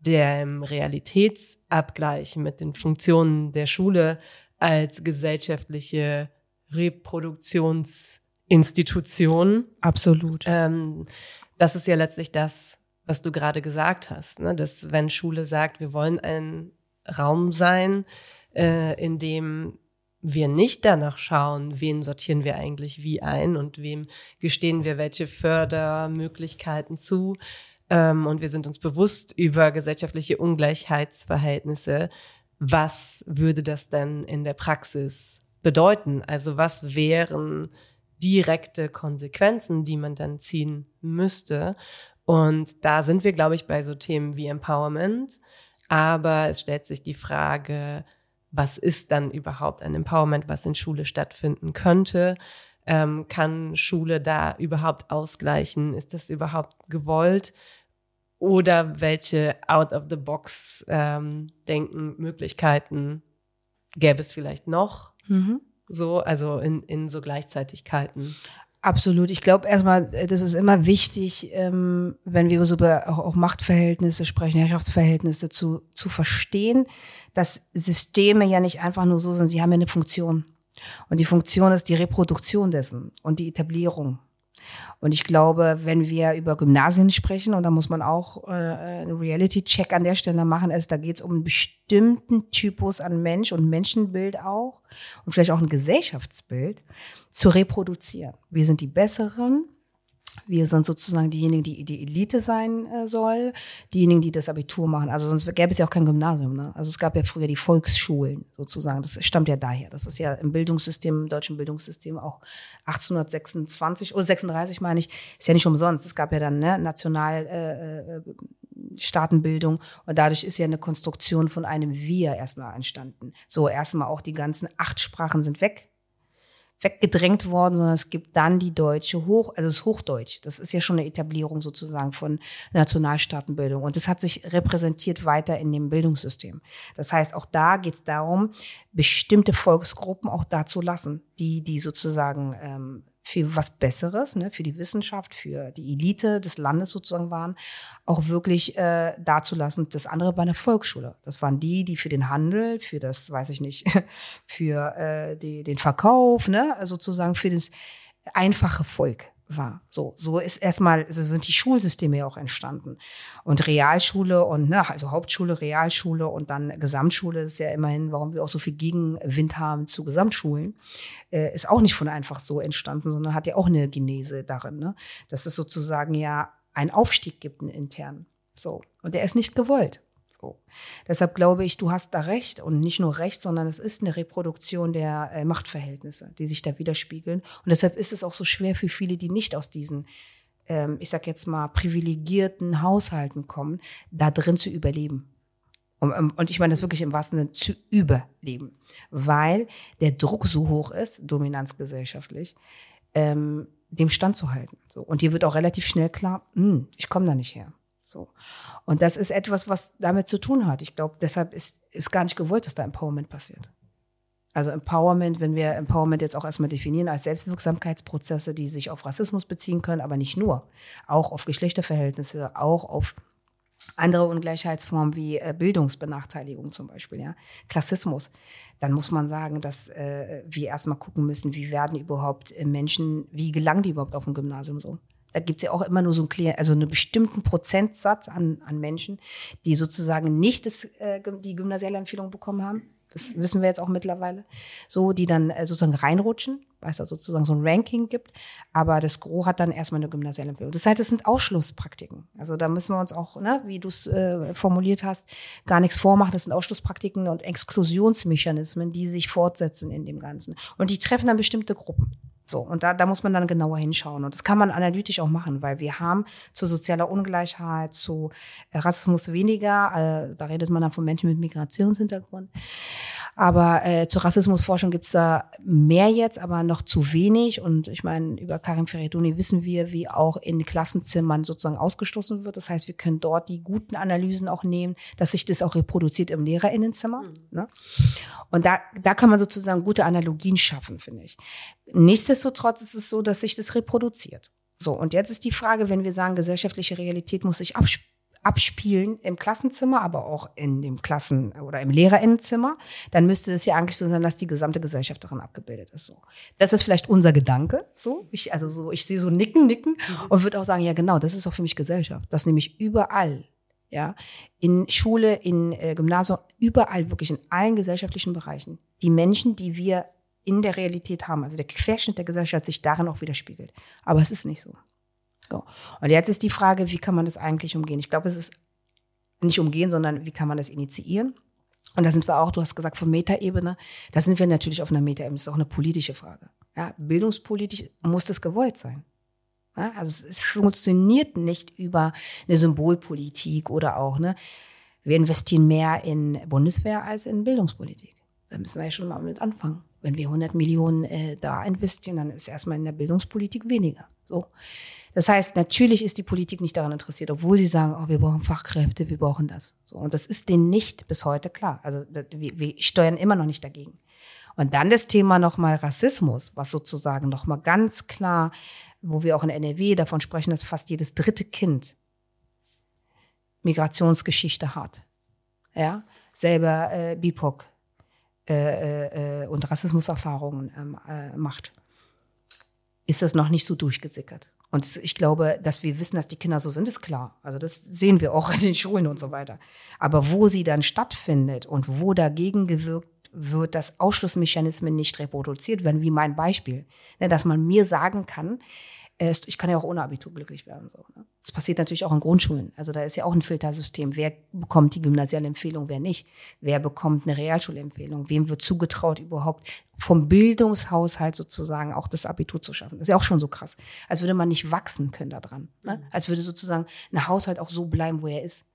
dem Realitätsabgleich mit den Funktionen der Schule als gesellschaftliche Reproduktionsinstitution. Absolut. Ähm, das ist ja letztlich das, was du gerade gesagt hast, ne? dass wenn Schule sagt, wir wollen ein Raum sein, äh, in dem wir nicht danach schauen, wen sortieren wir eigentlich wie ein und wem gestehen wir welche Fördermöglichkeiten zu. Ähm, und wir sind uns bewusst über gesellschaftliche Ungleichheitsverhältnisse. Was würde das denn in der Praxis bedeuten? Also was wären direkte Konsequenzen, die man dann ziehen müsste? Und da sind wir, glaube ich, bei so Themen wie Empowerment. Aber es stellt sich die Frage, was ist dann überhaupt ein Empowerment, was in Schule stattfinden könnte? Ähm, kann Schule da überhaupt ausgleichen? Ist das überhaupt gewollt? Oder welche Out-of-the-Box-Denken, ähm, Möglichkeiten gäbe es vielleicht noch? Mhm. So, also in, in so Gleichzeitigkeiten. Absolut. Ich glaube erstmal, äh, das ist immer wichtig, ähm, wenn wir so über auch, auch Machtverhältnisse sprechen, Herrschaftsverhältnisse zu, zu verstehen, dass Systeme ja nicht einfach nur so sind, sie haben ja eine Funktion. Und die Funktion ist die Reproduktion dessen und die Etablierung. Und ich glaube, wenn wir über Gymnasien sprechen, und da muss man auch äh, einen Reality-Check an der Stelle machen, also da geht es um einen bestimmten Typus an Mensch und Menschenbild auch und vielleicht auch ein Gesellschaftsbild zu reproduzieren. Wir sind die Besseren, Wir sind sozusagen diejenigen, die die Elite sein äh, soll, diejenigen, die das Abitur machen. Also sonst gäbe es ja auch kein Gymnasium. Ne? Also es gab ja früher die Volksschulen sozusagen. Das stammt ja daher. Das ist ja im Bildungssystem, im deutschen Bildungssystem auch 1826 oder 36 meine ich, ist ja nicht umsonst. Es gab ja dann ne, National äh, äh, Staatenbildung und dadurch ist ja eine Konstruktion von einem Wir erstmal entstanden. So erstmal auch die ganzen acht Sprachen sind weg weggedrängt worden, sondern es gibt dann die deutsche Hoch, also das Hochdeutsch. Das ist ja schon eine Etablierung sozusagen von Nationalstaatenbildung. Und das hat sich repräsentiert weiter in dem Bildungssystem. Das heißt, auch da geht es darum, bestimmte Volksgruppen auch da zu lassen, die, die sozusagen ähm, für was Besseres, ne, für die Wissenschaft, für die Elite des Landes sozusagen waren, auch wirklich äh, dazulassen. Das andere war eine Volksschule. Das waren die, die für den Handel, für das, weiß ich nicht, (laughs) für äh, die, den Verkauf, ne, sozusagen für das einfache Volk war. So, so ist erstmal, so sind die Schulsysteme ja auch entstanden. Und Realschule und, ne, also Hauptschule, Realschule und dann Gesamtschule, das ist ja immerhin, warum wir auch so viel Gegenwind haben zu Gesamtschulen, äh, ist auch nicht von einfach so entstanden, sondern hat ja auch eine Genese darin, ne, dass es sozusagen ja einen Aufstieg gibt, einen internen. So. Und der ist nicht gewollt. So. Deshalb glaube ich, du hast da recht und nicht nur recht, sondern es ist eine Reproduktion der äh, Machtverhältnisse, die sich da widerspiegeln. Und deshalb ist es auch so schwer für viele, die nicht aus diesen, ähm, ich sag jetzt mal, privilegierten Haushalten kommen, da drin zu überleben. Und, und ich meine das wirklich im wahrsten Sinne zu überleben, weil der Druck so hoch ist, dominanzgesellschaftlich, ähm, dem standzuhalten. So. Und dir wird auch relativ schnell klar, mh, hm, ich komme da nicht her. So. Und das ist etwas, was damit zu tun hat. Ich glaube, deshalb ist, ist gar nicht gewollt, dass da Empowerment passiert. Also Empowerment, wenn wir Empowerment jetzt auch erstmal definieren als Selbstwirksamkeitsprozesse, die sich auf Rassismus beziehen können, aber nicht nur, auch auf Geschlechterverhältnisse, auch auf andere Ungleichheitsformen wie äh, Bildungsbenachteiligung zum Beispiel, ja, Klassismus, dann muss man sagen, dass äh, wir erstmal gucken müssen, wie werden überhaupt Menschen, wie gelangen die überhaupt auf ein Gymnasium so? Da gibt es ja auch immer nur so einen, Klient, also einen bestimmten Prozentsatz an, an Menschen, die sozusagen nicht das, äh, die gymnasiale Empfehlung bekommen haben. Das wissen wir jetzt auch mittlerweile. So, die dann äh, sozusagen reinrutschen, weil es da sozusagen so ein Ranking gibt. Aber das Gros hat dann erstmal eine gymnasiale Empfehlung. Das heißt, es sind Ausschlusspraktiken. Also da müssen wir uns auch, ne, wie du es äh, formuliert hast, gar nichts vormachen. Das sind Ausschlusspraktiken und Exklusionsmechanismen, die sich fortsetzen in dem Ganzen. Und die treffen dann bestimmte Gruppen. So, und da, da muss man dann genauer hinschauen. Und das kann man analytisch auch machen, weil wir haben zu sozialer Ungleichheit, zu Rassismus weniger, äh, da redet man dann von Menschen mit Migrationshintergrund. Aber äh, zur Rassismusforschung gibt's da mehr jetzt, aber noch zu wenig. Und ich meine, über Karim Feriduni wissen wir, wie auch in Klassenzimmern sozusagen ausgestoßen wird. Das heißt, wir können dort die guten Analysen auch nehmen, dass sich das auch reproduziert im Lehrerinnenzimmer. Mhm. Ne? Und da, da kann man sozusagen gute Analogien schaffen, finde ich. Nichtsdestotrotz ist es so, dass sich das reproduziert. So, und jetzt ist die Frage, wenn wir sagen, gesellschaftliche Realität muss sich abspielen, abspielen im Klassenzimmer, aber auch in dem Klassen- oder im Lehrerinnenzimmer, dann müsste es ja eigentlich so sein, dass die gesamte Gesellschaft darin abgebildet ist. So. Das ist vielleicht unser Gedanke. So. Ich, also so, ich sehe so nicken, nicken mhm. und würde auch sagen, ja genau, das ist auch für mich Gesellschaft. Das nämlich überall, ja, in Schule, in äh, Gymnasium, überall, wirklich in allen gesellschaftlichen Bereichen, die Menschen, die wir in der Realität haben, also der Querschnitt der Gesellschaft sich darin auch widerspiegelt. Aber es ist nicht so. So. Und jetzt ist die Frage, wie kann man das eigentlich umgehen? Ich glaube, es ist nicht umgehen, sondern wie kann man das initiieren? Und da sind wir auch, du hast gesagt, von Metaebene, da sind wir natürlich auf einer Metaebene. Das ist auch eine politische Frage. Ja, bildungspolitisch muss das gewollt sein. Ja, also es, es, funktioniert nicht über eine Symbolpolitik oder auch, ne, wir investieren mehr in Bundeswehr als in Bildungspolitik. Da müssen wir ja schon mal mit anfangen. Wenn wir 100 Millionen äh, da investieren, dann ist erstmal in der Bildungspolitik weniger. So. Das heißt, natürlich ist die Politik nicht daran interessiert, obwohl sie sagen, oh, wir brauchen Fachkräfte, wir brauchen das. So, und das ist denen nicht bis heute klar. Also wir, wir steuern immer noch nicht dagegen. Und dann das Thema nochmal Rassismus, was sozusagen nochmal ganz klar, wo wir auch in NRW davon sprechen, dass fast jedes dritte Kind Migrationsgeschichte hat. Ja, selber äh, BIPOC äh, äh, äh, und Rassismuserfahrungen ähm, äh, macht, ist das noch nicht so durchgesickert. Und ich glaube, dass wir wissen, dass die Kinder so sind, ist klar. Also das sehen wir auch (laughs) in den Schulen und so weiter. Aber wo sie dann stattfindet und wo dagegen gewirkt wird, dass Ausschlussmechanismen nicht reproduziert werden, wie mein Beispiel. Ne, dass man mir sagen kann, ich kann ja auch ohne Abitur glücklich werden. So, ne? Das passiert natürlich auch in Grundschulen. Also da ist ja auch ein Filtersystem. Wer bekommt die gymnasiale Empfehlung, wer nicht? Wer bekommt eine Realschulempfehlung? Wem wird zugetraut, überhaupt vom Bildungshaushalt sozusagen auch das Abitur zu schaffen? Das ist ja auch schon so krass. Als würde man nicht wachsen können daran. Ne? Als würde sozusagen ein Haushalt auch so bleiben, wo er ist.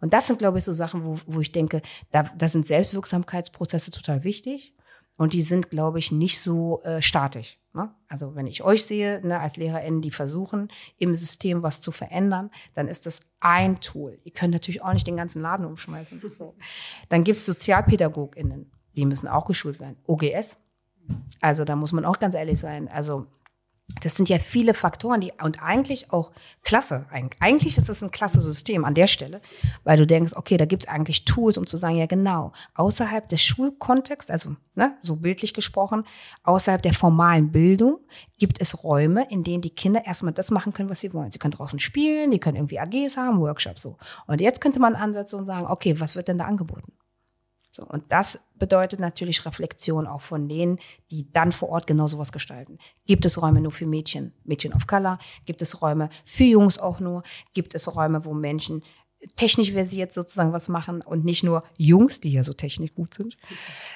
Und das sind, glaube ich, so Sachen, wo, wo ich denke, da, da sind Selbstwirksamkeitsprozesse total wichtig. Und die sind, glaube ich, nicht so äh, statisch. Ne? Also wenn ich euch sehe, ne, als LehrerInnen, die versuchen, im System was zu verändern, dann ist das ein Tool. Ihr könnt natürlich auch nicht den ganzen Laden umschmeißen. (laughs) Dann gibt es SozialpädagogInnen, die müssen auch geschult werden. OGS. Also da muss man auch ganz ehrlich sein. Also das sind ja viele Faktoren, die und eigentlich auch klasse. Eigentlich ist es ein klasse System an der Stelle, weil du denkst, okay, da gibt es eigentlich Tools, um zu sagen, ja genau, außerhalb des Schulkontexts, also ne, so bildlich gesprochen, außerhalb der formalen Bildung gibt es Räume, in denen die Kinder erstmal das machen können, was sie wollen. Sie können draußen spielen, die können irgendwie AGs haben, Workshops so. Und jetzt könnte man ansetzen und sagen, okay, was wird denn da angeboten? So, und das bedeutet natürlich Reflexion auch von denen, die dann vor Ort genau sowas gestalten. Gibt es Räume nur für Mädchen, Mädchen of Color? Gibt es Räume für Jungs auch nur? Gibt es Räume, wo Menschen technisch versiert sozusagen was machen und nicht nur Jungs, die ja so technisch gut sind.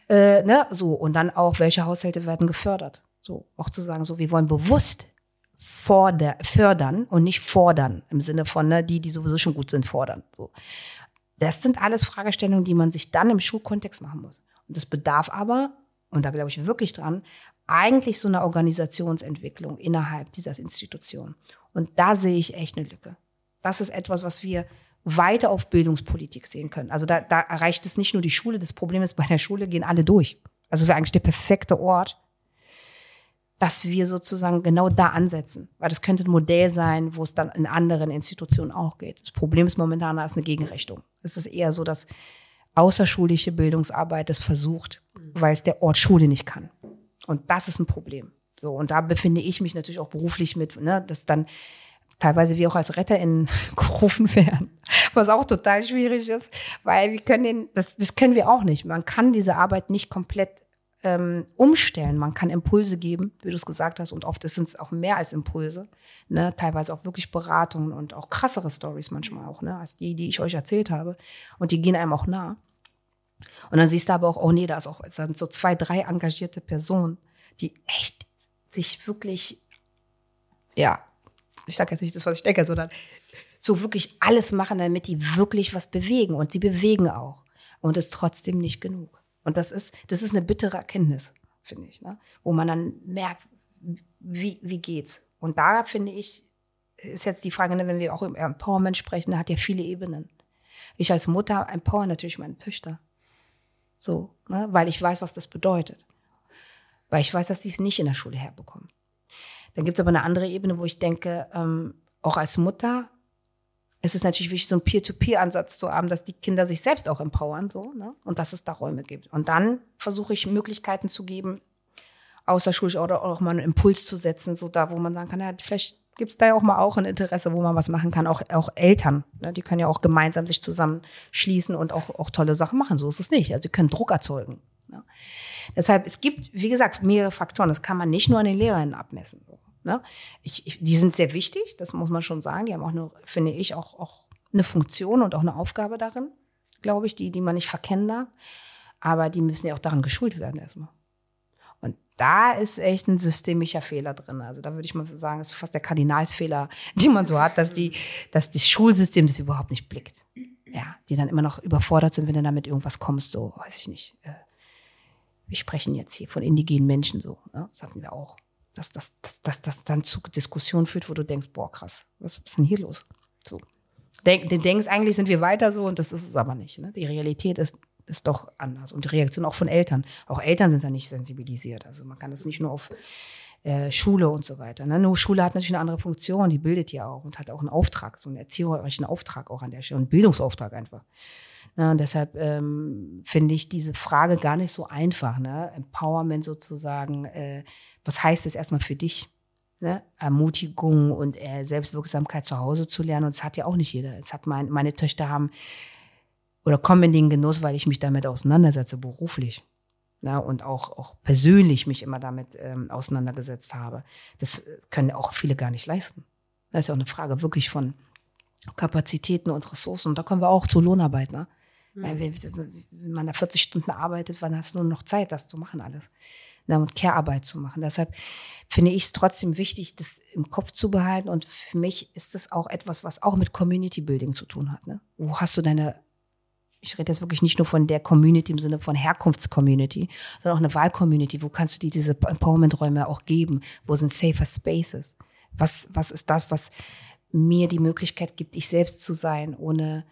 Äh, ne? So, und dann auch, welche Haushalte werden gefördert? So, auch zu sagen, so, wir wollen bewusst forder, fördern und nicht fordern, im Sinne von, ne, die, die sowieso schon gut sind, fordern. So. Das sind alles Fragestellungen, die man sich dann im Schulkontext machen muss. Und das bedarf aber, und da glaube ich wirklich dran, eigentlich so eine Organisationsentwicklung innerhalb dieser Institution. Und da sehe ich echt eine Lücke. Das ist etwas, was wir weiter auf Bildungspolitik sehen können. Also da, da erreicht es nicht nur die Schule. Das Problem ist, bei der Schule gehen alle durch. Also es wäre eigentlich der perfekte Ort, dass wir sozusagen genau da ansetzen. Weil das könnte ein Modell sein, wo es dann in anderen Institutionen auch geht. Das Problem ist momentan, da ist eine Gegenrichtung. Es ist eher so, dass außerschulische Bildungsarbeit das versucht, weil es der Ort Schule nicht kann. Und das ist ein Problem. So, und da befinde ich mich natürlich auch beruflich mit, ne, dass dann teilweise wir auch als RetterInnen (laughs) gerufen werden, was auch total schwierig ist, weil wir können den, das, das können wir auch nicht. Man kann diese Arbeit nicht komplett ähm, umstellen. Man kann Impulse geben, wie du es gesagt hast, und oft sind es auch mehr als Impulse. Ne? Teilweise auch wirklich Beratungen und auch krassere Stories manchmal auch, ne? als die, die ich euch erzählt habe. Und die gehen einem auch nah. Und dann siehst du aber auch, oh nee, da ist auch, sind so zwei, drei engagierte Personen, die echt sich wirklich, ja, ich sage jetzt nicht das, was ich denke, sondern so wirklich alles machen, damit die wirklich was bewegen. Und sie bewegen auch. Und es ist trotzdem nicht genug. Und das ist, das ist eine bittere Erkenntnis, finde ich, ne? wo man dann merkt, wie, wie geht's. Und da finde ich, ist jetzt die Frage, ne, wenn wir auch im Empowerment sprechen, hat ja viele Ebenen. Ich als Mutter empower natürlich meine Töchter. So, ne? weil ich weiß, was das bedeutet. Weil ich weiß, dass die es nicht in der Schule herbekommen. Dann gibt es aber eine andere Ebene, wo ich denke, ähm, auch als Mutter es ist natürlich wichtig, so einen Peer-to-Peer-Ansatz zu haben, dass die Kinder sich selbst auch empowern, so, ne? Und dass es da Räume gibt. Und dann versuche ich Möglichkeiten zu geben, außerschulisch oder auch mal einen Impuls zu setzen, so da, wo man sagen kann, ja, vielleicht gibt es da ja auch mal auch ein Interesse, wo man was machen kann. Auch, auch Eltern, ne? die können ja auch gemeinsam sich zusammenschließen und auch, auch tolle Sachen machen. So ist es nicht. Also sie können Druck erzeugen. Ne? Deshalb, es gibt, wie gesagt, mehrere Faktoren. Das kann man nicht nur an den Lehrern abmessen. Ne? Ich, ich, die sind sehr wichtig, das muss man schon sagen. Die haben auch eine, finde ich, auch, auch eine Funktion und auch eine Aufgabe darin, glaube ich, die, die man nicht verkennen darf. Aber die müssen ja auch daran geschult werden erstmal. Und da ist echt ein systemischer Fehler drin. Also da würde ich mal sagen, das ist fast der Kardinalsfehler, (laughs) den man so hat, dass die, dass das Schulsystem das überhaupt nicht blickt. Ja, die dann immer noch überfordert sind, wenn du damit irgendwas kommst, so, weiß ich nicht. Äh, wir sprechen jetzt hier von indigenen Menschen, so, ne? das hatten wir auch dass das, dass, das dann zu Diskussionen führt, wo du denkst, boah, krass, was ist denn hier los? So. Denk, du denkst, eigentlich sind wir weiter so und das ist es aber nicht. Ne? Die Realität ist, ist doch anders. Und die Reaktion auch von Eltern. Auch Eltern sind da nicht sensibilisiert. Also man kann das nicht nur auf äh, Schule und so weiter. Ne? Nur Schule hat natürlich eine andere Funktion, die bildet ja auch und hat auch einen Auftrag, so einen erzieherischen Auftrag auch an der Stelle, einen Bildungsauftrag einfach. Ne? Und deshalb ähm, finde ich diese Frage gar nicht so einfach. Ne? Empowerment sozusagen, äh, was heißt es erstmal für dich? Ne? Ermutigung und äh, Selbstwirksamkeit zu Hause zu lernen. Und das hat ja auch nicht jeder. Es hat mein, meine Töchter haben oder kommen in den Genuss, weil ich mich damit auseinandersetze, beruflich. Na, und auch, auch persönlich mich immer damit ähm, auseinandergesetzt habe. Das können auch viele gar nicht leisten. Das ist ja auch eine Frage wirklich von Kapazitäten und Ressourcen. Und da kommen wir auch zur Lohnarbeit. Ne? Mhm. Wenn man da 40 Stunden arbeitet, wann hast du nur noch Zeit, das zu machen alles? Und Care-Arbeit zu machen. Deshalb finde ich es trotzdem wichtig, das im Kopf zu behalten. Und für mich ist das auch etwas, was auch mit Community Building zu tun hat. Ne? Wo hast du deine ich rede jetzt wirklich nicht nur von der Community im Sinne von Herkunftscommunity, sondern auch eine Wahlcommunity. Wo kannst du dir diese Empowerment-Räume auch geben? Wo sind safer Spaces? Was, was ist das, was mir die Möglichkeit gibt, ich selbst zu sein, ohne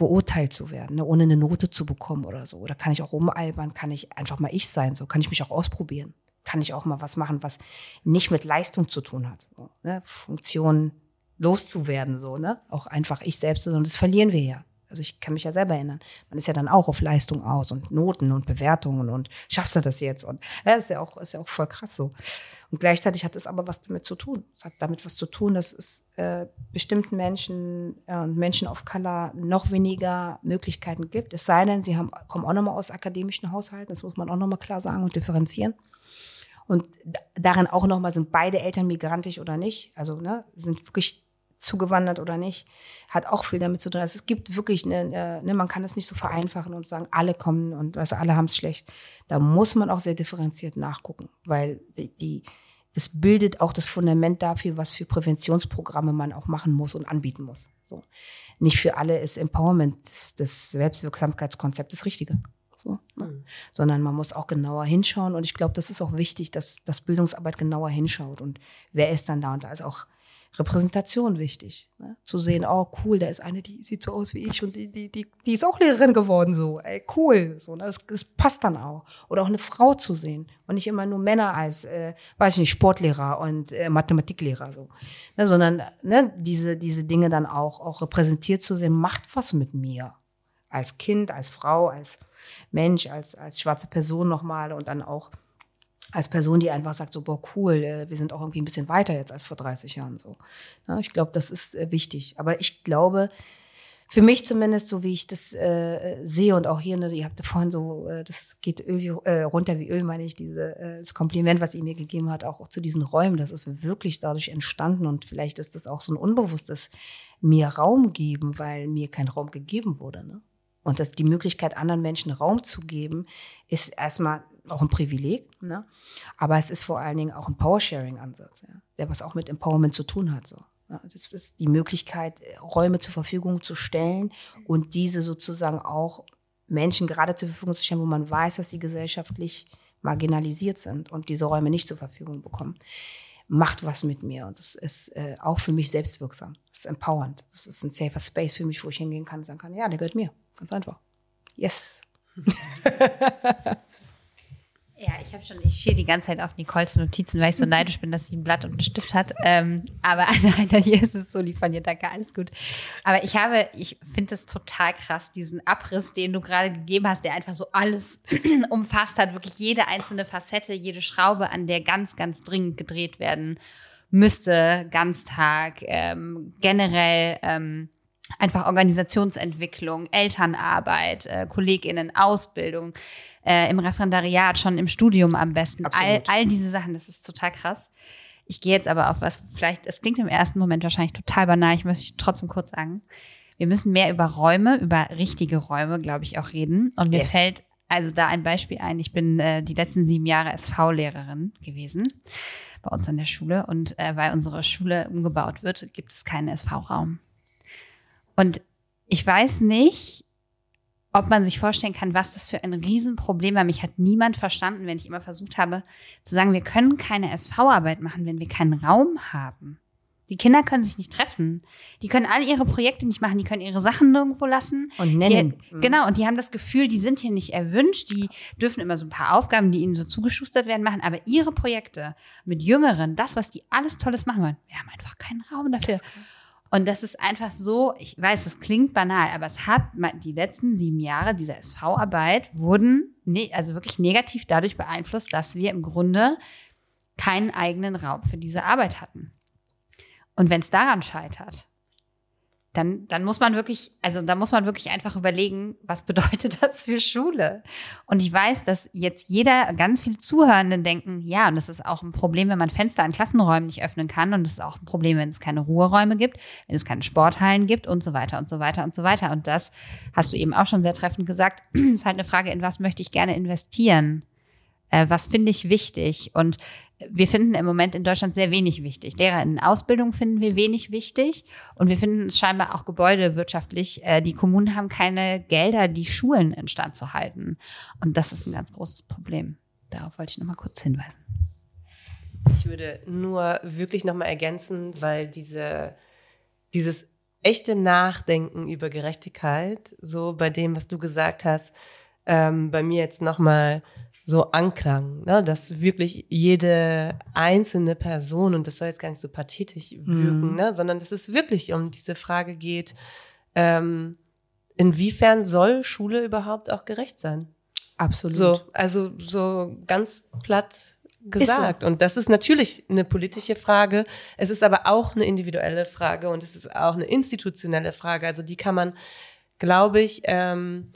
beurteilt zu werden, ne? ohne eine Note zu bekommen oder so? Oder kann ich auch rumalbern? Kann ich einfach mal ich sein? So kann ich mich auch ausprobieren? Kann ich auch mal was machen, was nicht mit Leistung zu tun hat? So, ne? Funktionen loszuwerden, so, ne? Auch einfach ich selbst, sondern das verlieren wir ja. Also ich kann mich ja selber erinnern. Man ist ja dann auch auf Leistung aus und Noten und Bewertungen und schaffst du das jetzt? Und ja, ist ja auch, ist ja auch voll krass so. Und gleichzeitig hat es aber was damit zu tun. Es hat damit was zu tun, dass es äh, bestimmten Menschen äh, und äh, Menschen of Color noch weniger Möglichkeiten gibt. Es sei denn, sie haben, kommen auch nochmal aus akademischen Haushalten. Das muss man auch nochmal klar sagen und differenzieren. Und darin auch nochmal, sind beide Eltern migrantisch oder nicht? Also ne, sind wirklich zugewandert oder nicht, hat auch viel damit zu tun. Also es gibt wirklich, eine, ne, man kann es nicht so vereinfachen und sagen, alle kommen und also alle haben es schlecht. Da muss man auch sehr differenziert nachgucken, weil die, die das bildet auch das Fundament dafür, was für Präventionsprogramme man auch machen muss und anbieten muss. So. Nicht für alle ist Empowerment, das, das Selbstwirksamkeitskonzept das Richtige. So, ne? mhm. Sondern man muss auch genauer hinschauen. Und ich glaube, das ist auch wichtig, dass, dass Bildungsarbeit genauer hinschaut. Und wer ist dann da? Und da ist auch Repräsentation wichtig. Ne? Zu sehen, oh cool, da ist eine, die sieht so aus wie ich und die, die, die, die ist auch Lehrerin geworden, so, ey, cool. So, ne? das, das passt dann auch. Oder auch eine Frau zu sehen und nicht immer nur Männer als, äh, weiß ich nicht, Sportlehrer und äh, Mathematiklehrer, so. Ne? Sondern ne, diese, diese Dinge dann auch, auch repräsentiert zu sehen, macht was mit mir. Als Kind, als Frau, als Mensch, als, als schwarze Person nochmal und dann auch als Person, die einfach sagt, so, boah, cool, äh, wir sind auch irgendwie ein bisschen weiter jetzt als vor 30 Jahren so. Ja, ich glaube, das ist äh, wichtig. Aber ich glaube, für mich zumindest, so wie ich das äh, sehe und auch hier, ne, ihr habt vorhin so, äh, das geht Öl äh, runter wie Öl, meine ich, diese, das Kompliment, was ihr mir gegeben hat, auch, auch zu diesen Räumen, das ist wirklich dadurch entstanden und vielleicht ist das auch so ein unbewusstes mir Raum geben, weil mir kein Raum gegeben wurde. Ne? Und dass die Möglichkeit, anderen Menschen Raum zu geben, ist erstmal auch ein Privileg, ne? aber es ist vor allen Dingen auch ein Power-Sharing-Ansatz, ja? der was auch mit Empowerment zu tun hat. So. Ja, das ist die Möglichkeit, Räume zur Verfügung zu stellen und diese sozusagen auch Menschen gerade zur Verfügung zu stellen, wo man weiß, dass sie gesellschaftlich marginalisiert sind und diese Räume nicht zur Verfügung bekommen. Macht was mit mir und das ist äh, auch für mich selbstwirksam. Das ist empowernd. Das ist ein safer Space für mich, wo ich hingehen kann und sagen kann, ja, der gehört mir. Ganz einfach. Yes. (laughs) Ja, ich habe schon, ich stehe die ganze Zeit auf Nicoles Notizen, weil ich so neidisch bin, dass sie ein Blatt und einen Stift hat. Ähm, aber (laughs) nein, hier ist es so lieb von dir, danke, alles gut. Aber ich habe, ich finde es total krass, diesen Abriss, den du gerade gegeben hast, der einfach so alles (clears throat) umfasst hat, wirklich jede einzelne Facette, jede Schraube, an der ganz, ganz dringend gedreht werden müsste, Ganztag, ähm, generell ähm, einfach Organisationsentwicklung, Elternarbeit, äh, KollegInnen, Ausbildung äh, im Referendariat, schon im Studium am besten. All, all diese Sachen, das ist total krass. Ich gehe jetzt aber auf was, vielleicht, es klingt im ersten Moment wahrscheinlich total banal, ich möchte trotzdem kurz sagen. Wir müssen mehr über Räume, über richtige Räume, glaube ich, auch reden. Und mir yes. fällt also da ein Beispiel ein. Ich bin äh, die letzten sieben Jahre SV-Lehrerin gewesen bei uns an der Schule. Und äh, weil unsere Schule umgebaut wird, gibt es keinen SV-Raum. Und ich weiß nicht, ob man sich vorstellen kann, was das für ein Riesenproblem war. Mich hat niemand verstanden, wenn ich immer versucht habe zu sagen, wir können keine SV-Arbeit machen, wenn wir keinen Raum haben. Die Kinder können sich nicht treffen. Die können alle ihre Projekte nicht machen. Die können ihre Sachen nirgendwo lassen. Und nennen. Die, mhm. genau. Und die haben das Gefühl, die sind hier nicht erwünscht. Die dürfen immer so ein paar Aufgaben, die ihnen so zugeschustert werden, machen. Aber ihre Projekte mit Jüngeren, das, was die alles Tolles machen wollen, wir haben einfach keinen Raum dafür. Und das ist einfach so, ich weiß, das klingt banal, aber es hat die letzten sieben Jahre dieser SV-Arbeit wurden ne, also wirklich negativ dadurch beeinflusst, dass wir im Grunde keinen eigenen Raum für diese Arbeit hatten. Und wenn es daran scheitert, dann, dann muss man wirklich, also da muss man wirklich einfach überlegen, was bedeutet (laughs) das für Schule? Und ich weiß, dass jetzt jeder, ganz viele Zuhörende denken, ja, und das ist auch ein Problem, wenn man Fenster an Klassenräumen nicht öffnen kann. Und das ist auch ein Problem, wenn es keine Ruheräume gibt, wenn es keine Sporthallen gibt und so weiter und so weiter und so weiter. Und das hast du eben auch schon sehr treffend gesagt, (clears throat) ist halt eine Frage, in was möchte ich gerne investieren? Äh, was finde ich wichtig? Und wir finden im Moment in Deutschland sehr wenig wichtig. Lehrer in Ausbildung finden wir wenig wichtig und wir finden es scheinbar auch gebäudewirtschaftlich. Äh, die Kommunen haben keine Gelder, die Schulen instand zu halten. Und das ist ein ganz großes Problem. Darauf wollte ich noch mal kurz hinweisen. Ich würde nur wirklich noch mal ergänzen, weil diese, dieses echte Nachdenken über Gerechtigkeit, so bei dem, was du gesagt hast, ähm, bei mir jetzt noch mal so anklang, ne? dass wirklich jede einzelne Person, und das soll jetzt gar nicht so pathetisch wirken, mm. ne? sondern dass es wirklich um diese Frage geht, ähm, inwiefern soll Schule überhaupt auch gerecht sein? Absolut. So, also so ganz platt gesagt. So. Und das ist natürlich eine politische Frage. Es ist aber auch eine individuelle Frage und es ist auch eine institutionelle Frage. Also die kann man, glaube ich, ähm,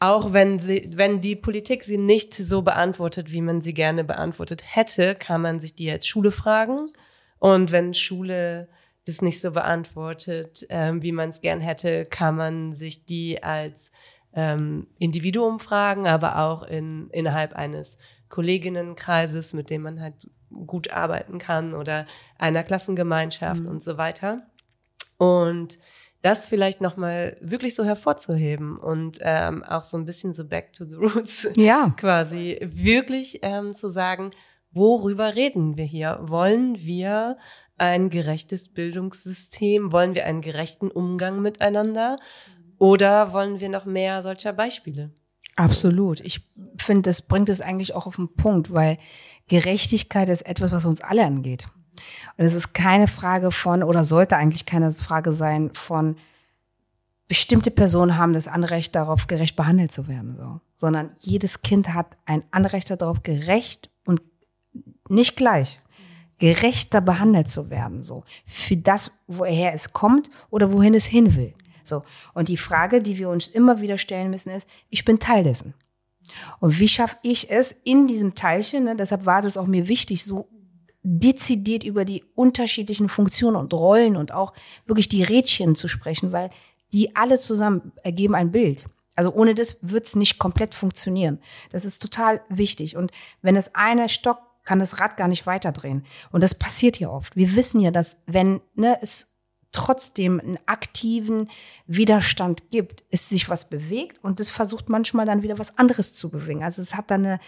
auch wenn sie, wenn die Politik sie nicht so beantwortet, wie man sie gerne beantwortet hätte, kann man sich die als Schule fragen. Und wenn Schule das nicht so beantwortet, ähm, wie man es gern hätte, kann man sich die als ähm, Individuum fragen, aber auch in, innerhalb eines Kolleginnenkreises, mit dem man halt gut arbeiten kann oder einer Klassengemeinschaft mhm. und so weiter. Und das vielleicht nochmal wirklich so hervorzuheben und ähm, auch so ein bisschen so back to the roots (laughs) ja. quasi wirklich ähm, zu sagen, worüber reden wir hier? Wollen wir ein gerechtes Bildungssystem? Wollen wir einen gerechten Umgang miteinander? Oder wollen wir noch mehr solcher Beispiele? Absolut. Ich finde, das bringt es eigentlich auch auf den Punkt, weil Gerechtigkeit ist etwas, was uns alle angeht. Und es ist keine Frage von, oder sollte eigentlich keine Frage sein von, bestimmte Personen haben das Anrecht darauf, gerecht behandelt zu werden, so. Sondern jedes Kind hat ein Anrecht darauf, gerecht und nicht gleich, gerechter behandelt zu werden, so. Für das, woher es kommt oder wohin es hin will. So. Und die Frage, die wir uns immer wieder stellen müssen, ist, ich bin Teil dessen. Und wie schaffe ich es in diesem Teilchen, ne, deshalb war das auch mir wichtig, so dezidiert über die unterschiedlichen Funktionen und Rollen und auch wirklich die Rädchen zu sprechen, weil die alle zusammen ergeben ein Bild. Also ohne das wird es nicht komplett funktionieren. Das ist total wichtig. Und wenn es eine stockt, kann das Rad gar nicht weiterdrehen. Und das passiert ja oft. Wir wissen ja, dass wenn ne, es trotzdem einen aktiven Widerstand gibt, es sich was bewegt und es versucht manchmal dann wieder was anderes zu bewegen. Also es hat dann eine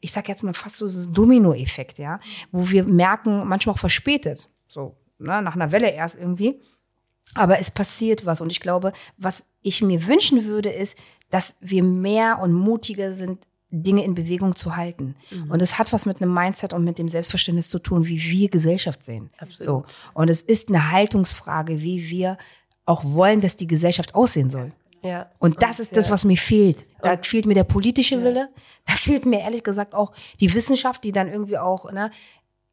ich sag jetzt mal fast so das Domino-Effekt, ja, wo wir merken, manchmal auch verspätet, so ne, nach einer Welle erst irgendwie. Aber es passiert was. Und ich glaube, was ich mir wünschen würde, ist, dass wir mehr und mutiger sind, Dinge in Bewegung zu halten. Mhm. Und es hat was mit einem Mindset und mit dem Selbstverständnis zu tun, wie wir Gesellschaft sehen. Absolut. So. Und es ist eine Haltungsfrage, wie wir auch wollen, dass die Gesellschaft aussehen soll. Ja. Und das ist das, was mir fehlt. Da fehlt mir der politische Wille. Da fehlt mir ehrlich gesagt auch die Wissenschaft, die dann irgendwie auch ne,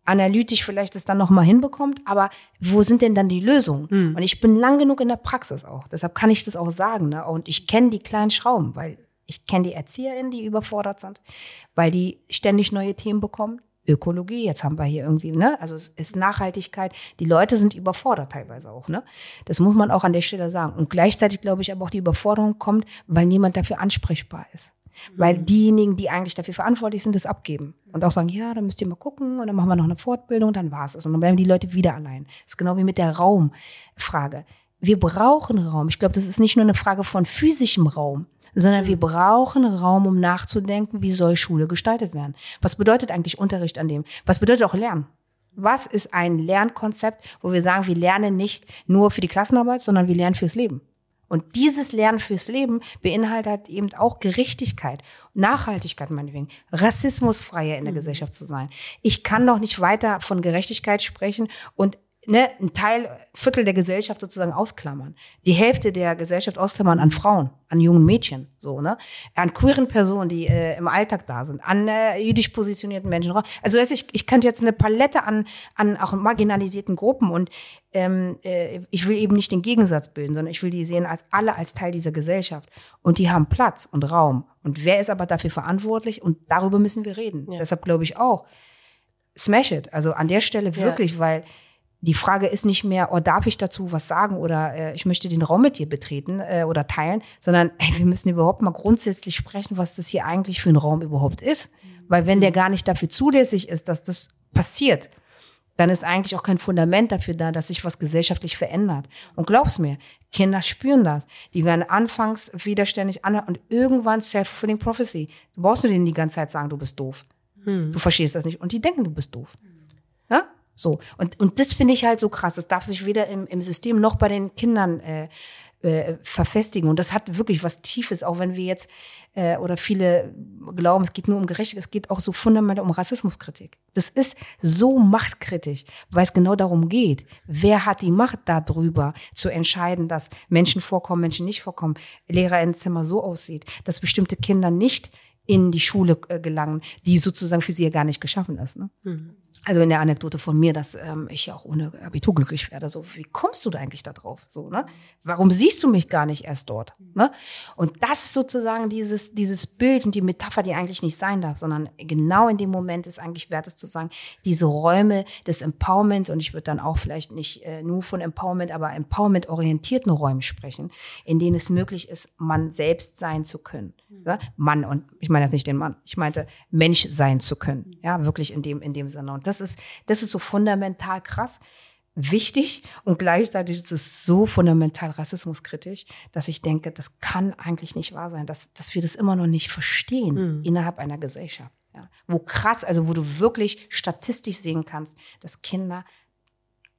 analytisch vielleicht das dann nochmal hinbekommt. Aber wo sind denn dann die Lösungen? Hm. Und ich bin lang genug in der Praxis auch. Deshalb kann ich das auch sagen. Ne? Und ich kenne die kleinen Schrauben, weil ich kenne die ErzieherInnen, die überfordert sind, weil die ständig neue Themen bekommen. Ökologie, jetzt haben wir hier irgendwie, ne, also es ist Nachhaltigkeit. Die Leute sind überfordert teilweise auch, ne? Das muss man auch an der Stelle sagen. Und gleichzeitig glaube ich aber auch die Überforderung kommt, weil niemand dafür ansprechbar ist. Weil mhm. diejenigen, die eigentlich dafür verantwortlich sind, das abgeben. Und auch sagen, ja, dann müsst ihr mal gucken und dann machen wir noch eine Fortbildung, dann war's es. Und dann bleiben die Leute wieder allein. Das ist genau wie mit der Raumfrage. Wir brauchen Raum. Ich glaube, das ist nicht nur eine Frage von physischem Raum, sondern wir brauchen Raum, um nachzudenken, wie soll Schule gestaltet werden. Was bedeutet eigentlich Unterricht an dem? Was bedeutet auch Lernen? Was ist ein Lernkonzept, wo wir sagen, wir lernen nicht nur für die Klassenarbeit, sondern wir lernen fürs Leben? Und dieses Lernen fürs Leben beinhaltet eben auch Gerechtigkeit, Nachhaltigkeit meinetwegen, rassismusfreier in der mhm. Gesellschaft zu sein. Ich kann doch nicht weiter von Gerechtigkeit sprechen und ne, ein Teil, Viertel der Gesellschaft sozusagen ausklammern. Die Hälfte der Gesellschaft ausklammern an Frauen, an jungen Mädchen, so, ne? An queeren Personen, die äh, im Alltag da sind, an äh, jüdisch positionierten Menschen. Also ich, ich könnte jetzt eine Palette an, an auch marginalisierten Gruppen und ähm, äh, ich will eben nicht den Gegensatz bilden, sondern ich will die sehen als alle als Teil dieser Gesellschaft. Und die haben Platz und Raum. Und wer ist aber dafür verantwortlich? Und darüber müssen wir reden. Ja. Deshalb glaube ich auch, smash it. Also an der Stelle wirklich, ja. weil die Frage ist nicht mehr, oh, darf ich dazu was sagen oder äh, ich möchte den Raum mit dir betreten äh, oder teilen, sondern ey, wir müssen überhaupt mal grundsätzlich sprechen, was das hier eigentlich für ein Raum überhaupt ist. Weil wenn der gar nicht dafür zulässig ist, dass das passiert, dann ist eigentlich auch kein Fundament dafür da, dass sich was gesellschaftlich verändert. Und glaub's mir, Kinder spüren das. Die werden anfangs widerständig an und irgendwann self-fulfilling prophecy. Du brauchst nur denen die ganze Zeit sagen, du bist doof. Hm. Du verstehst das nicht. Und die denken, du bist doof. Ja? So. Und, und das finde ich halt so krass. Das darf sich weder im, im System noch bei den Kindern äh, äh, verfestigen. Und das hat wirklich was Tiefes, auch wenn wir jetzt äh, oder viele glauben, es geht nur um Gerechtigkeit, es geht auch so fundamental um Rassismuskritik. Das ist so machtkritisch, weil es genau darum geht, wer hat die Macht darüber zu entscheiden, dass Menschen vorkommen, Menschen nicht vorkommen, Lehrer ins Zimmer so aussieht, dass bestimmte Kinder nicht in die Schule äh, gelangen, die sozusagen für sie ja gar nicht geschaffen ist. Ne? Mhm. Also in der Anekdote von mir, dass ähm, ich ja auch ohne Abitur glücklich werde. So, wie kommst du da eigentlich da drauf? So, ne? Warum siehst du mich gar nicht erst dort? Ne? Und das ist sozusagen dieses, dieses Bild und die Metapher, die eigentlich nicht sein darf, sondern genau in dem Moment ist eigentlich wert es zu sagen, diese Räume des Empowerment, und ich würde dann auch vielleicht nicht äh, nur von Empowerment, aber Empowerment-orientierten Räumen sprechen, in denen es möglich ist, man selbst sein zu können. Ne? Mann, und ich meine jetzt nicht den Mann, ich meinte Mensch sein zu können. Ja, wirklich in dem, in dem Sinne. Und das ist, das ist so fundamental krass wichtig und gleichzeitig ist es so fundamental rassismuskritisch, dass ich denke, das kann eigentlich nicht wahr sein, dass, dass wir das immer noch nicht verstehen mhm. innerhalb einer Gesellschaft. Ja. Wo krass, also wo du wirklich statistisch sehen kannst, dass Kinder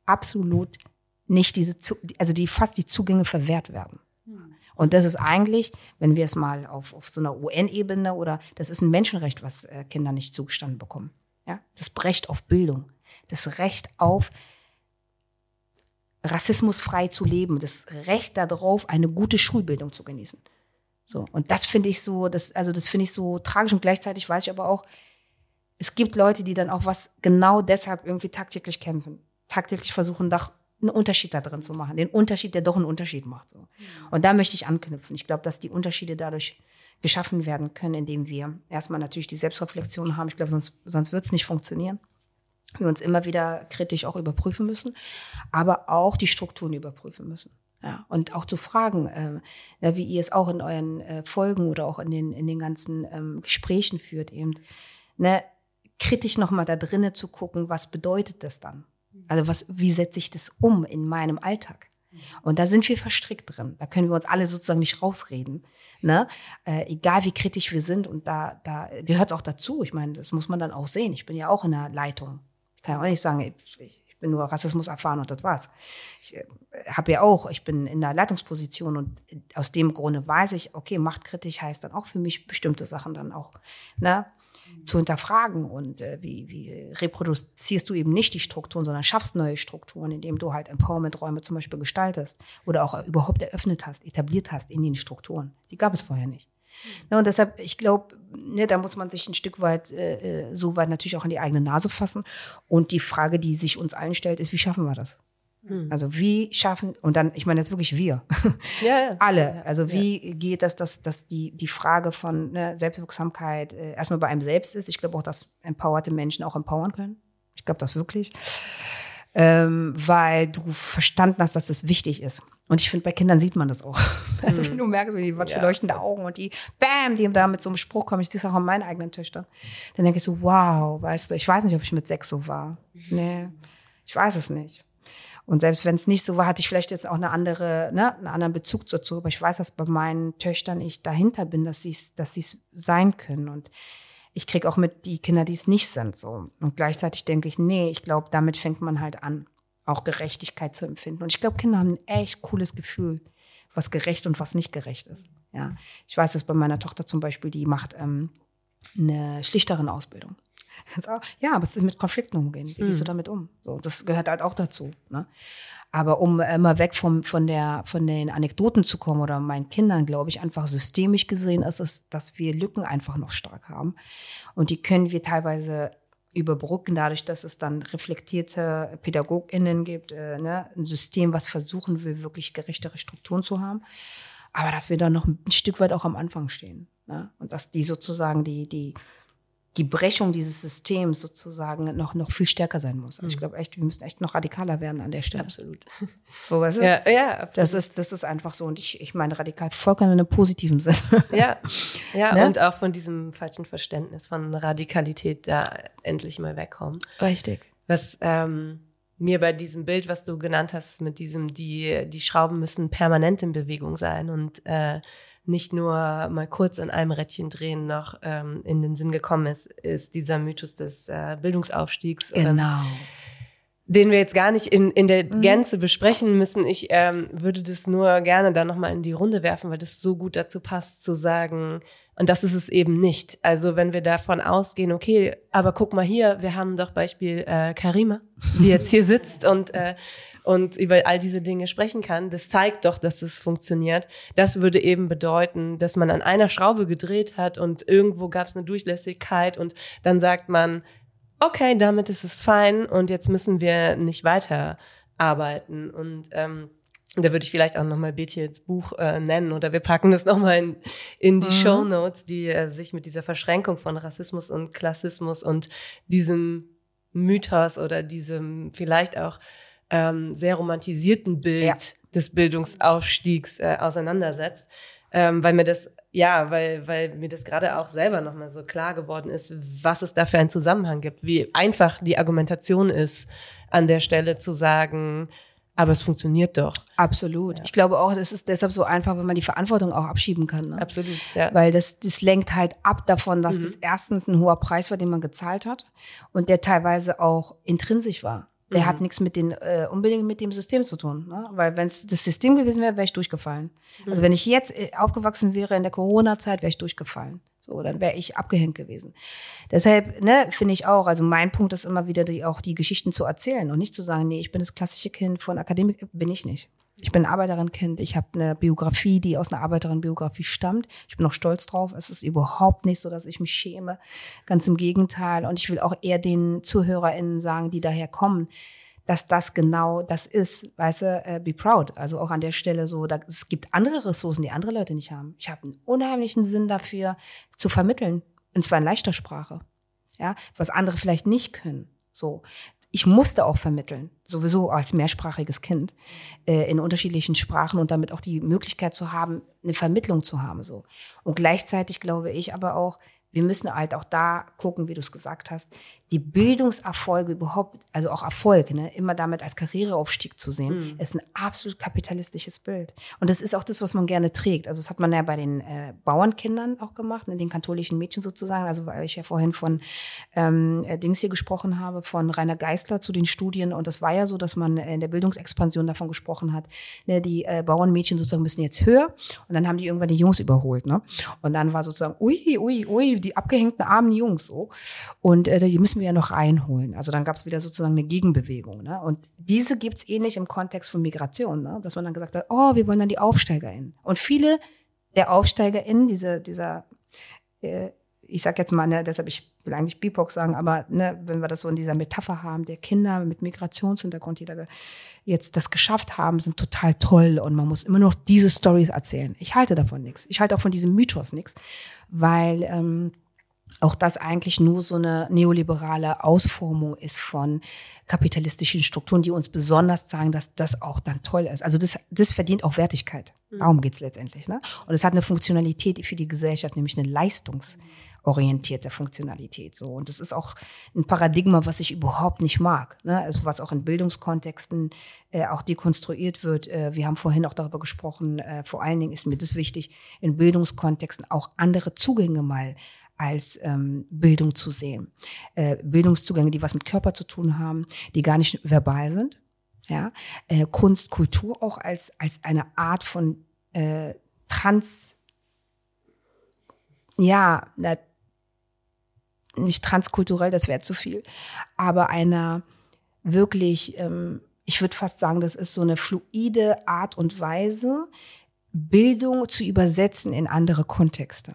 absolut nicht diese, also die fast die Zugänge verwehrt werden. Mhm. Und das ist eigentlich, wenn wir es mal auf, auf so einer UN-Ebene oder das ist ein Menschenrecht, was äh, Kinder nicht zugestanden bekommen. Ja? Das Recht auf Bildung, das Recht auf rassismusfrei zu leben, das Recht darauf, eine gute Schulbildung zu genießen. So, und das finde ich so, das, also das finde ich so tragisch und gleichzeitig weiß ich aber auch, es gibt Leute, die dann auch was genau deshalb irgendwie tagtäglich kämpfen, tagtäglich versuchen, doch einen Unterschied da drin zu machen, den Unterschied, der doch einen Unterschied macht. So. Und da möchte ich anknüpfen. Ich glaube, dass die Unterschiede dadurch geschaffen werden können, indem wir erstmal natürlich die Selbstreflexion haben. Ich glaube, sonst, sonst wird es nicht funktionieren. Wir uns immer wieder kritisch auch überprüfen müssen, aber auch die Strukturen überprüfen müssen. Ja, und auch zu fragen, äh, wie ihr es auch in euren äh, Folgen oder auch in den, in den ganzen ähm, Gesprächen führt, eben, ne, kritisch nochmal da drinnen zu gucken, was bedeutet das dann? Also was, wie setze ich das um in meinem Alltag? Und da sind wir verstrickt drin. Da können wir uns alle sozusagen nicht rausreden. Ne? Äh, egal wie kritisch wir sind. Und da, da gehört es auch dazu. Ich meine, das muss man dann auch sehen. Ich bin ja auch in der Leitung. Ich kann ja auch nicht sagen, ich, ich bin nur Rassismus erfahren und das war's. Ich äh, habe ja auch, ich bin in der Leitungsposition und aus dem Grunde weiß ich, okay, machtkritisch heißt dann auch für mich bestimmte Sachen dann auch. Ne? Zu hinterfragen und äh, wie, wie reproduzierst du eben nicht die Strukturen, sondern schaffst neue Strukturen, indem du halt Empowerment-Räume zum Beispiel gestaltest oder auch überhaupt eröffnet hast, etabliert hast in den Strukturen. Die gab es vorher nicht. Mhm. und deshalb, ich glaube, ne, da muss man sich ein Stück weit, äh, äh, so weit natürlich auch in die eigene Nase fassen. Und die Frage, die sich uns allen stellt, ist, wie schaffen wir das? Hm. Also wie schaffen, und dann, ich meine, das ist wirklich wir. (laughs) Ja, ja. Alle. Also wie ja. geht das, dass, dass die, die Frage von ne, Selbstwirksamkeit äh, erstmal bei einem selbst ist. Ich glaube auch, dass empowerte Menschen auch empowern können. Ich glaube das wirklich. Ähm, weil du verstanden hast, dass das wichtig ist. Und ich finde, bei Kindern sieht man das auch. (laughs) Also wenn hm. du merkst, wie die was für leuchtende Augen und die, bam, die da mit so einem Spruch kommen. Ich sehe es auch an meinen eigenen Töchtern. Dann denke ich so, wow, weißt du, ich weiß nicht, ob ich mit sechs so war. Nee, ich weiß es nicht. Und selbst wenn es nicht so war, hatte ich vielleicht jetzt auch eine andere, ne, einen anderen Bezug dazu. Aber ich weiß, dass bei meinen Töchtern ich dahinter bin, dass sie es dass sie's sein können. Und ich kriege auch mit die Kinder, die es nicht sind. so. Und gleichzeitig denke ich, nee, ich glaube, damit fängt man halt an, auch Gerechtigkeit zu empfinden. Und ich glaube, Kinder haben ein echt cooles Gefühl, was gerecht und was nicht gerecht ist. Ja, ich weiß dass bei meiner Tochter zum Beispiel, die macht ähm, eine schlichteren Ausbildung. Ja, aber es ist mit Konflikten umgehen. Wie gehst du damit um? So, das gehört halt auch dazu. Ne? Aber um immer weg vom, von, der, von den Anekdoten zu kommen oder meinen Kindern, glaube ich, einfach systemisch gesehen ist es, dass wir Lücken einfach noch stark haben. Und die können wir teilweise überbrücken, dadurch, dass es dann reflektierte PädagogInnen gibt, äh, ne? ein System, was versuchen will, wirklich gerechtere Strukturen zu haben. Aber dass wir dann noch ein Stück weit auch am Anfang stehen. Ne? Und dass die sozusagen die, die, die Brechung dieses Systems sozusagen noch, noch viel stärker sein muss. Also ich glaube echt, wir müssen echt noch radikaler werden an der Stelle. Absolut. (laughs) So, weißt du? Ja, ja, absolut. Das ist, das ist einfach so. Und ich, ich meine radikal vollkommen in einem positiven Sinne. Ja, ja Ne? und auch von diesem falschen Verständnis von Radikalität da endlich mal wegkommen. Richtig. Was ähm, mir bei diesem Bild, was du genannt hast, mit diesem, die, die Schrauben müssen permanent in Bewegung sein und äh, nicht nur mal kurz an einem Rädchen drehen, noch ähm, in den Sinn gekommen ist, ist dieser Mythos des äh, Bildungsaufstiegs. Ähm, Genau. den wir jetzt gar nicht in, in der Gänze besprechen müssen. Ich ähm, würde das nur gerne dann nochmal in die Runde werfen, weil das so gut dazu passt, zu sagen, und das ist es eben nicht. Also wenn wir davon ausgehen, okay, aber guck mal hier, wir haben doch Beispiel äh, Karima, die jetzt hier sitzt und äh, und über all diese Dinge sprechen kann, das zeigt doch, dass es funktioniert. Das würde eben bedeuten, dass man an einer Schraube gedreht hat und irgendwo gab es eine Durchlässigkeit und dann sagt man, okay, damit ist es fein und jetzt müssen wir nicht weiter arbeiten. Und ähm, da würde ich vielleicht auch nochmal Betiels Buch äh, nennen oder wir packen das nochmal in, in die Mhm. Show Notes, die äh, sich mit dieser Verschränkung von Rassismus und Klassismus und diesem Mythos oder diesem vielleicht auch ähm, sehr romantisierten Bild Ja. des Bildungsaufstiegs äh, auseinandersetzt. Ähm, weil mir das, ja, weil, weil mir das gerade auch selber nochmal so klar geworden ist, was es da für einen Zusammenhang gibt, wie einfach die Argumentation ist, an der Stelle zu sagen, aber es funktioniert doch. Absolut. Ich glaube auch, das ist deshalb so einfach, wenn man die Verantwortung auch abschieben kann. Ne? Absolut, ja. Weil das, das lenkt halt ab davon, dass das erstens ein hoher Preis war, den man gezahlt hat und der teilweise auch intrinsisch war. Der hat nichts mit den äh, unbedingt mit dem System zu tun, ne? weil wenn es das System gewesen wäre, wäre ich durchgefallen. Also wenn ich jetzt äh, aufgewachsen wäre in der Corona-Zeit, wäre ich durchgefallen. So, dann wäre ich abgehängt gewesen. Deshalb, ne, finde ich auch, also mein Punkt ist immer wieder, die, auch die Geschichten zu erzählen und nicht zu sagen, nee, ich bin das klassische Kind von Akademik, bin ich nicht. Ich bin ein Arbeiterinnenkind. Ich habe eine Biografie, die aus einer Arbeiterinnenbiografie stammt. Ich bin auch stolz drauf. Es ist überhaupt nicht so, dass ich mich schäme. Ganz im Gegenteil. Und ich will auch eher den ZuhörerInnen sagen, die daher kommen, dass das genau das ist. Weißt du, äh, be proud. Also auch an der Stelle so, da, es gibt andere Ressourcen, die andere Leute nicht haben. Ich habe einen unheimlichen Sinn dafür, zu vermitteln. Und zwar in leichter Sprache. Ja, was andere vielleicht nicht können. So. Ich musste auch vermitteln, sowieso als mehrsprachiges Kind, äh, in unterschiedlichen Sprachen und damit auch die Möglichkeit zu haben, eine Vermittlung zu haben, so. Und gleichzeitig glaube ich aber auch, wir müssen halt auch da gucken, wie du es gesagt hast, die Bildungserfolge überhaupt, also auch Erfolg, ne, immer damit als Karriereaufstieg zu sehen, ist ein absolut kapitalistisches Bild. Und das ist auch das, was man gerne trägt. Also das hat man ja bei den äh, Bauernkindern auch gemacht, ne, den katholischen Mädchen sozusagen. Also weil ich ja vorhin von ähm, äh, Dings hier gesprochen habe, von Rainer Geisler zu den Studien. Und das war ja so, dass man in der Bildungsexpansion davon gesprochen hat, ne, die äh, Bauernmädchen sozusagen müssen jetzt höher. Und dann haben die irgendwann die Jungs überholt. Ne? Und dann war sozusagen, ui, ui, ui, die abgehängten armen Jungs so. Und äh, die müssen wir ja noch reinholen. Also dann gab es wieder sozusagen eine Gegenbewegung. Ne? Und diese gibt's ähnlich im Kontext von Migration, ne? dass man dann gesagt hat, oh, wir wollen dann die AufsteigerInnen. Und viele der AufsteigerInnen, diese, dieser, äh, ich sag jetzt mal, ne, deshalb ich will eigentlich BIPOC sagen, aber ne, wenn wir das so in dieser Metapher haben, der Kinder mit Migrationshintergrund, die da jetzt das geschafft haben, sind total toll und man muss immer noch diese Stories erzählen. Ich halte davon nichts. Ich halte auch von diesem Mythos nichts, weil ähm, auch das eigentlich nur so eine neoliberale Ausformung ist von kapitalistischen Strukturen, die uns besonders zeigen, dass das auch dann toll ist. Also das, das verdient auch Wertigkeit. Darum geht's letztendlich. Ne? Und es hat eine Funktionalität für die Gesellschaft, nämlich eine leistungsorientierte Funktionalität. So. Und das ist auch ein Paradigma, was ich überhaupt nicht mag. Ne? Also was auch in Bildungskontexten äh, auch dekonstruiert wird. Äh, wir haben vorhin auch darüber gesprochen, äh, vor allen Dingen ist mir das wichtig, in Bildungskontexten auch andere Zugänge mal als ähm, Bildung zu sehen. Äh, Bildungszugänge, die was mit Körper zu tun haben, die gar nicht verbal sind. Ja, äh, Kunst, Kultur auch als als eine Art von äh, Trans, ja, na, nicht transkulturell, das wäre zu viel, aber einer wirklich, ähm, ich würde fast sagen, das ist so eine fluide Art und Weise, Bildung zu übersetzen in andere Kontexte.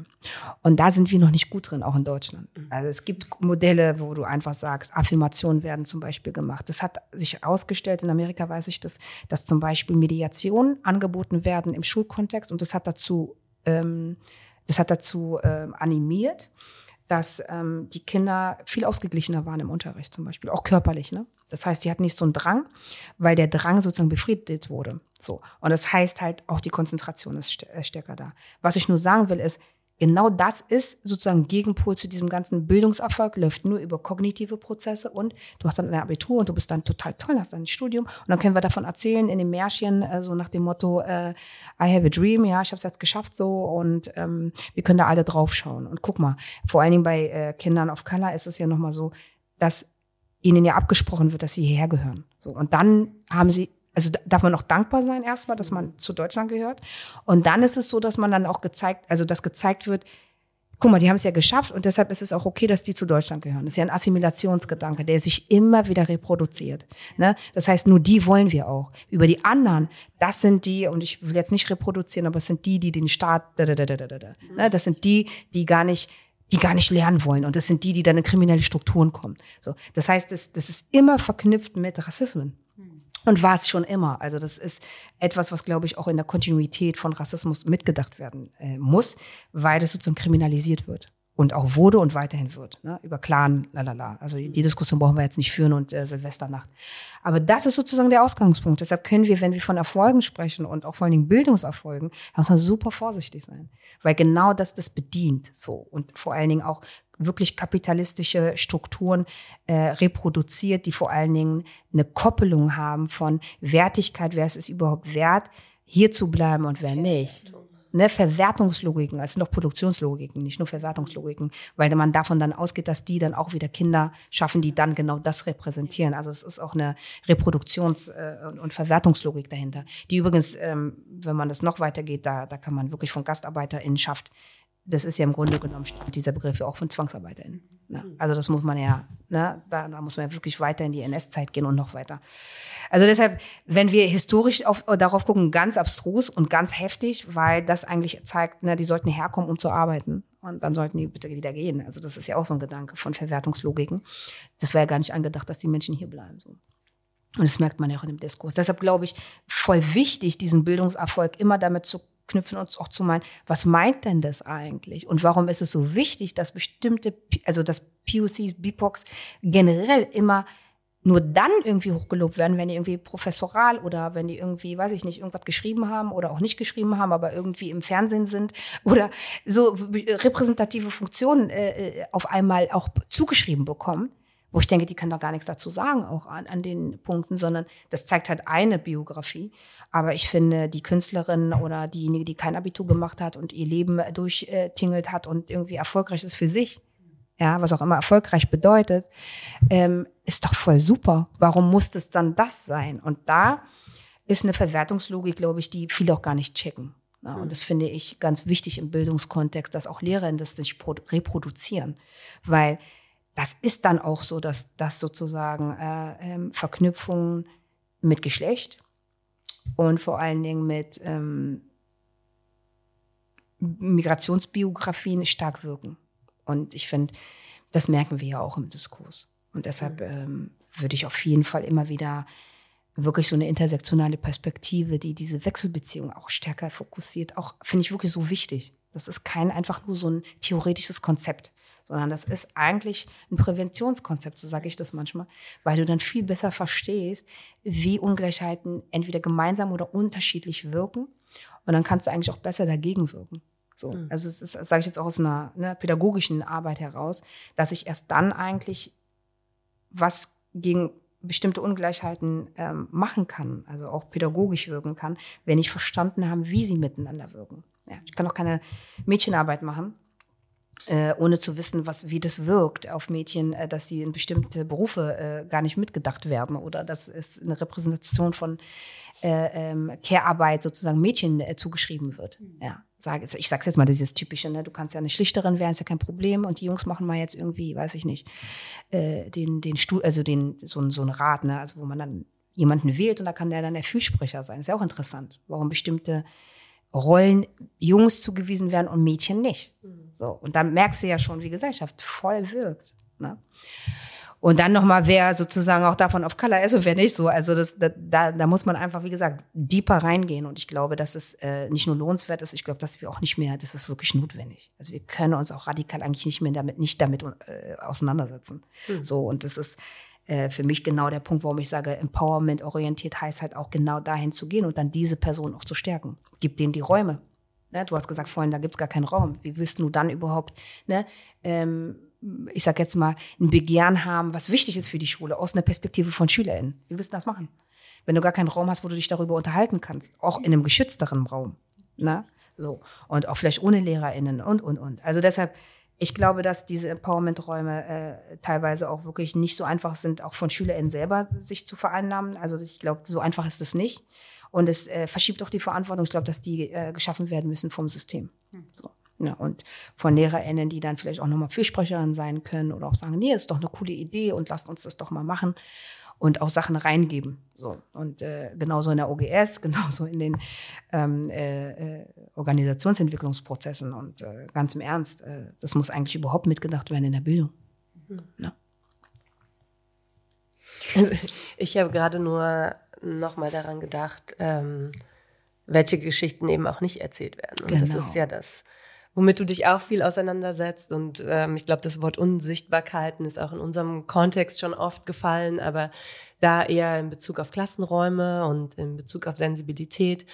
Und da sind wir noch nicht gut drin, auch in Deutschland. Also es gibt Modelle, wo du einfach sagst, Affirmationen werden zum Beispiel gemacht. Das hat sich ausgestellt, in Amerika weiß ich das, dass zum Beispiel Mediationen angeboten werden im Schulkontext und das hat dazu, ähm, das hat dazu ähm, animiert, dass ähm, die Kinder viel ausgeglichener waren im Unterricht zum Beispiel, auch körperlich. Ne? Das heißt, die hatten nicht so einen Drang, weil der Drang sozusagen befriedigt wurde. So. Und das heißt halt, auch die Konzentration ist äh, stärker da. Was ich nur sagen will, ist, genau das ist sozusagen Gegenpol zu diesem ganzen Bildungserfolg, läuft nur über kognitive Prozesse und du hast dann ein Abitur und du bist dann total toll, hast dann ein Studium und dann können wir davon erzählen in den Märchen, äh, so nach dem Motto, äh, I have a dream, ja, ich habe es jetzt geschafft so und ähm, wir können da alle draufschauen. Und guck mal, vor allen Dingen bei äh, Kindern of Color ist es ja nochmal so, dass ihnen ja abgesprochen wird, dass sie hierher gehören. So, und dann haben sie also darf man auch dankbar sein erstmal, dass man zu Deutschland gehört. Und dann ist es so, dass man dann auch gezeigt, also dass gezeigt wird, guck mal, die haben es ja geschafft und deshalb ist es auch okay, dass die zu Deutschland gehören. Das ist ja ein Assimilationsgedanke, der sich immer wieder reproduziert. Ne? Das heißt, nur die wollen wir auch. Über die anderen, das sind die, und ich will jetzt nicht reproduzieren, aber es sind die, die den Staat, da, da, da, da, da, da. Ne? das sind die, die gar nicht die gar nicht lernen wollen. Und das sind die, die dann in kriminelle Strukturen kommen. So, das heißt, das, das ist immer verknüpft mit Rassismen. Und war es schon immer. Also das ist etwas, was, glaube ich, auch in der Kontinuität von Rassismus mitgedacht werden äh, muss, weil das sozusagen kriminalisiert wird und auch wurde und weiterhin wird. Ne? Über Clan, lalala. Also die Diskussion brauchen wir jetzt nicht führen und äh, Silvesternacht. Aber das ist sozusagen der Ausgangspunkt. Deshalb können wir, wenn wir von Erfolgen sprechen und auch vor allen Dingen Bildungserfolgen, muss man super vorsichtig sein. Weil genau das das bedient. So. Und vor allen Dingen auch wirklich kapitalistische Strukturen äh, reproduziert, die vor allen Dingen eine Koppelung haben von Wertigkeit, wer ist es überhaupt wert, hier zu bleiben und wer nicht ne, Verwertungslogiken, es sind doch Produktionslogiken, nicht nur Verwertungslogiken, weil man davon dann ausgeht, dass die dann auch wieder Kinder schaffen, die dann genau das repräsentieren. Also es ist auch eine Reproduktions- äh, und Verwertungslogik dahinter. Die übrigens, ähm, wenn man das noch weitergeht, da, da kann man wirklich von GastarbeiterInnenschaft das ist ja im Grunde genommen dieser Begriff ja auch von ZwangsarbeiterInnen. Ne? Also das muss man ja, ne, da, da muss man ja wirklich weiter in die NS-Zeit gehen und noch weiter. Also deshalb, wenn wir historisch auf, darauf gucken, ganz abstrus und ganz heftig, weil das eigentlich zeigt, ne, die sollten herkommen, um zu arbeiten. Und dann sollten die bitte wieder gehen. Also das ist ja auch so ein Gedanke von Verwertungslogiken. Das war ja gar nicht angedacht, dass die Menschen hier bleiben. So. Und das merkt man ja auch in dem Diskurs. Deshalb glaube ich, voll wichtig, diesen Bildungserfolg immer damit zu knüpfen uns auch zu meinen, was meint denn das eigentlich? Und warum ist es so wichtig, dass bestimmte, also dass POCs, BIPOCs generell immer nur dann irgendwie hochgelobt werden, wenn die irgendwie professoral oder wenn die irgendwie, weiß ich nicht, irgendwas geschrieben haben oder auch nicht geschrieben haben, aber irgendwie im Fernsehen sind (laughs) oder so repräsentative Funktionen äh, äh auf einmal auch zugeschrieben bekommen wo ich denke, die können doch gar nichts dazu sagen, auch an, an den Punkten, sondern das zeigt halt eine Biografie. Aber ich finde, die Künstlerin oder diejenige, die kein Abitur gemacht hat und ihr Leben durchtingelt hat und irgendwie erfolgreich ist für sich, ja, was auch immer erfolgreich bedeutet, ähm, ist doch voll super. Warum muss das dann das sein? Und da ist eine Verwertungslogik, glaube ich, die viele auch gar nicht checken. Ja, und das finde ich ganz wichtig im Bildungskontext, dass auch Lehrerinnen das nicht reproduzieren. Weil das ist dann auch so, dass das sozusagen äh, ähm, Verknüpfungen mit Geschlecht und vor allen Dingen mit ähm, Migrationsbiografien stark wirken. Und ich finde, das merken wir ja auch im Diskurs. Und deshalb ähm, würde ich auf jeden Fall immer wieder wirklich so eine intersektionale Perspektive, die diese Wechselbeziehung auch stärker fokussiert, auch finde ich wirklich so wichtig. Das ist kein einfach nur so ein theoretisches Konzept sondern das ist eigentlich ein Präventionskonzept, so sage ich das manchmal, weil du dann viel besser verstehst, wie Ungleichheiten entweder gemeinsam oder unterschiedlich wirken und dann kannst du eigentlich auch besser dagegen wirken. So, mhm. also es ist, sage ich jetzt auch aus einer ne, pädagogischen Arbeit heraus, dass ich erst dann eigentlich was gegen bestimmte Ungleichheiten ähm, machen kann, also auch pädagogisch wirken kann, wenn ich verstanden habe, wie sie miteinander wirken. Ja, ich kann auch keine Mädchenarbeit machen, äh, ohne zu wissen, was, wie das wirkt auf Mädchen, äh, dass sie in bestimmte Berufe äh, gar nicht mitgedacht werden oder dass es eine Repräsentation von äh, ähm, Care-Arbeit sozusagen Mädchen äh, zugeschrieben wird. Ja, sage, ich sag's jetzt mal dieses typische, ne, du kannst ja eine Schlichterin werden, ist ja kein Problem und die Jungs machen mal jetzt irgendwie, weiß ich nicht, äh, den den Stuhl, also den so, so ein Rat, ne, also wo man dann jemanden wählt und da kann der dann der Fürsprecher sein. Ist ja auch interessant, warum bestimmte Rollen Jungs zugewiesen werden und Mädchen nicht. So und dann merkst du ja schon, wie Gesellschaft voll wirkt. Ne? Und dann nochmal, wer sozusagen auch davon auf Color ist und wer nicht so. Also das, da, da muss man einfach, wie gesagt, deeper reingehen. Und ich glaube, dass es äh, nicht nur lohnenswert ist, ich glaube, dass wir auch nicht mehr, das ist wirklich notwendig. Also wir können uns auch radikal eigentlich nicht mehr damit, nicht damit äh, auseinandersetzen. Mhm. So, und das ist äh, für mich genau der Punkt, warum ich sage, Empowerment orientiert heißt halt auch genau dahin zu gehen und dann diese Person auch zu stärken. Gib denen die Räume. Ne? Du hast gesagt vorhin, da gibt's gar keinen Raum. Wie willst du dann überhaupt, ne? Ähm, ich sag jetzt mal, ein Begehren haben, was wichtig ist für die Schule, aus einer Perspektive von SchülerInnen. Wie willst du das machen? Wenn du gar keinen Raum hast, wo du dich darüber unterhalten kannst, auch in einem geschützteren Raum. Ne? So. Und auch vielleicht ohne LehrerInnen und, und, und. Also deshalb, ich glaube, dass diese Empowerment-Räume äh, teilweise auch wirklich nicht so einfach sind, auch von SchülerInnen selber sich zu vereinnahmen. Also ich glaube, so einfach ist es nicht. Und es äh, verschiebt auch die Verantwortung. Ich glaube, dass die äh, geschaffen werden müssen vom System. Hm. So. Ja, und von LehrerInnen, die dann vielleicht auch nochmal Fürsprecherin sein können oder auch sagen, nee, das ist doch eine coole Idee und lasst uns das doch mal machen und auch Sachen reingeben. So und äh, genauso in der OGS, (laughs) genauso in den ähm, äh, äh, Organisationsentwicklungsprozessen und äh, ganz im Ernst, äh, das muss eigentlich überhaupt mitgedacht werden in der Bildung. Mhm. Ja. (laughs) Ich habe gerade nur nochmal daran gedacht, ähm, welche Geschichten eben auch nicht erzählt werden. Und genau. das ist ja das womit du dich auch viel auseinandersetzt. Und ähm, ich glaube, das Wort Unsichtbarkeiten ist auch in unserem Kontext schon oft gefallen, aber da eher in Bezug auf Klassenräume und in Bezug auf Sensibilität.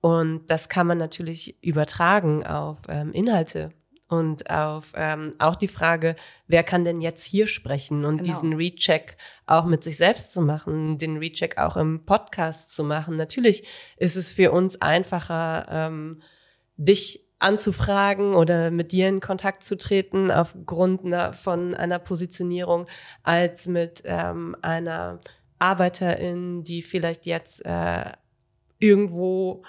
Und das kann man natürlich übertragen auf ähm, Inhalte und auf ähm, auch die Frage, wer kann denn jetzt hier sprechen und genau. diesen Recheck auch mit sich selbst zu machen, den Recheck auch im Podcast zu machen. Natürlich ist es für uns einfacher, ähm, dich anzufragen oder mit dir in Kontakt zu treten aufgrund einer, von einer Positionierung als mit ähm, einer Arbeiterin, die vielleicht jetzt äh, irgendwo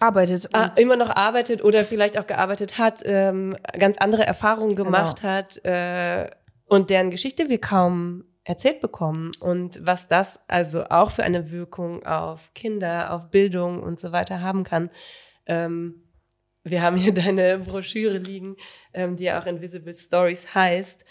arbeitet äh, immer noch arbeitet oder vielleicht auch gearbeitet hat, ähm, ganz andere Erfahrungen genau. gemacht genau. hat äh, und deren Geschichte wir kaum erzählt bekommen und was das also auch für eine Wirkung auf Kinder, auf Bildung und so weiter haben kann. Ähm, wir haben hier deine Broschüre liegen, ähm, die ja auch Invisible Stories heißt.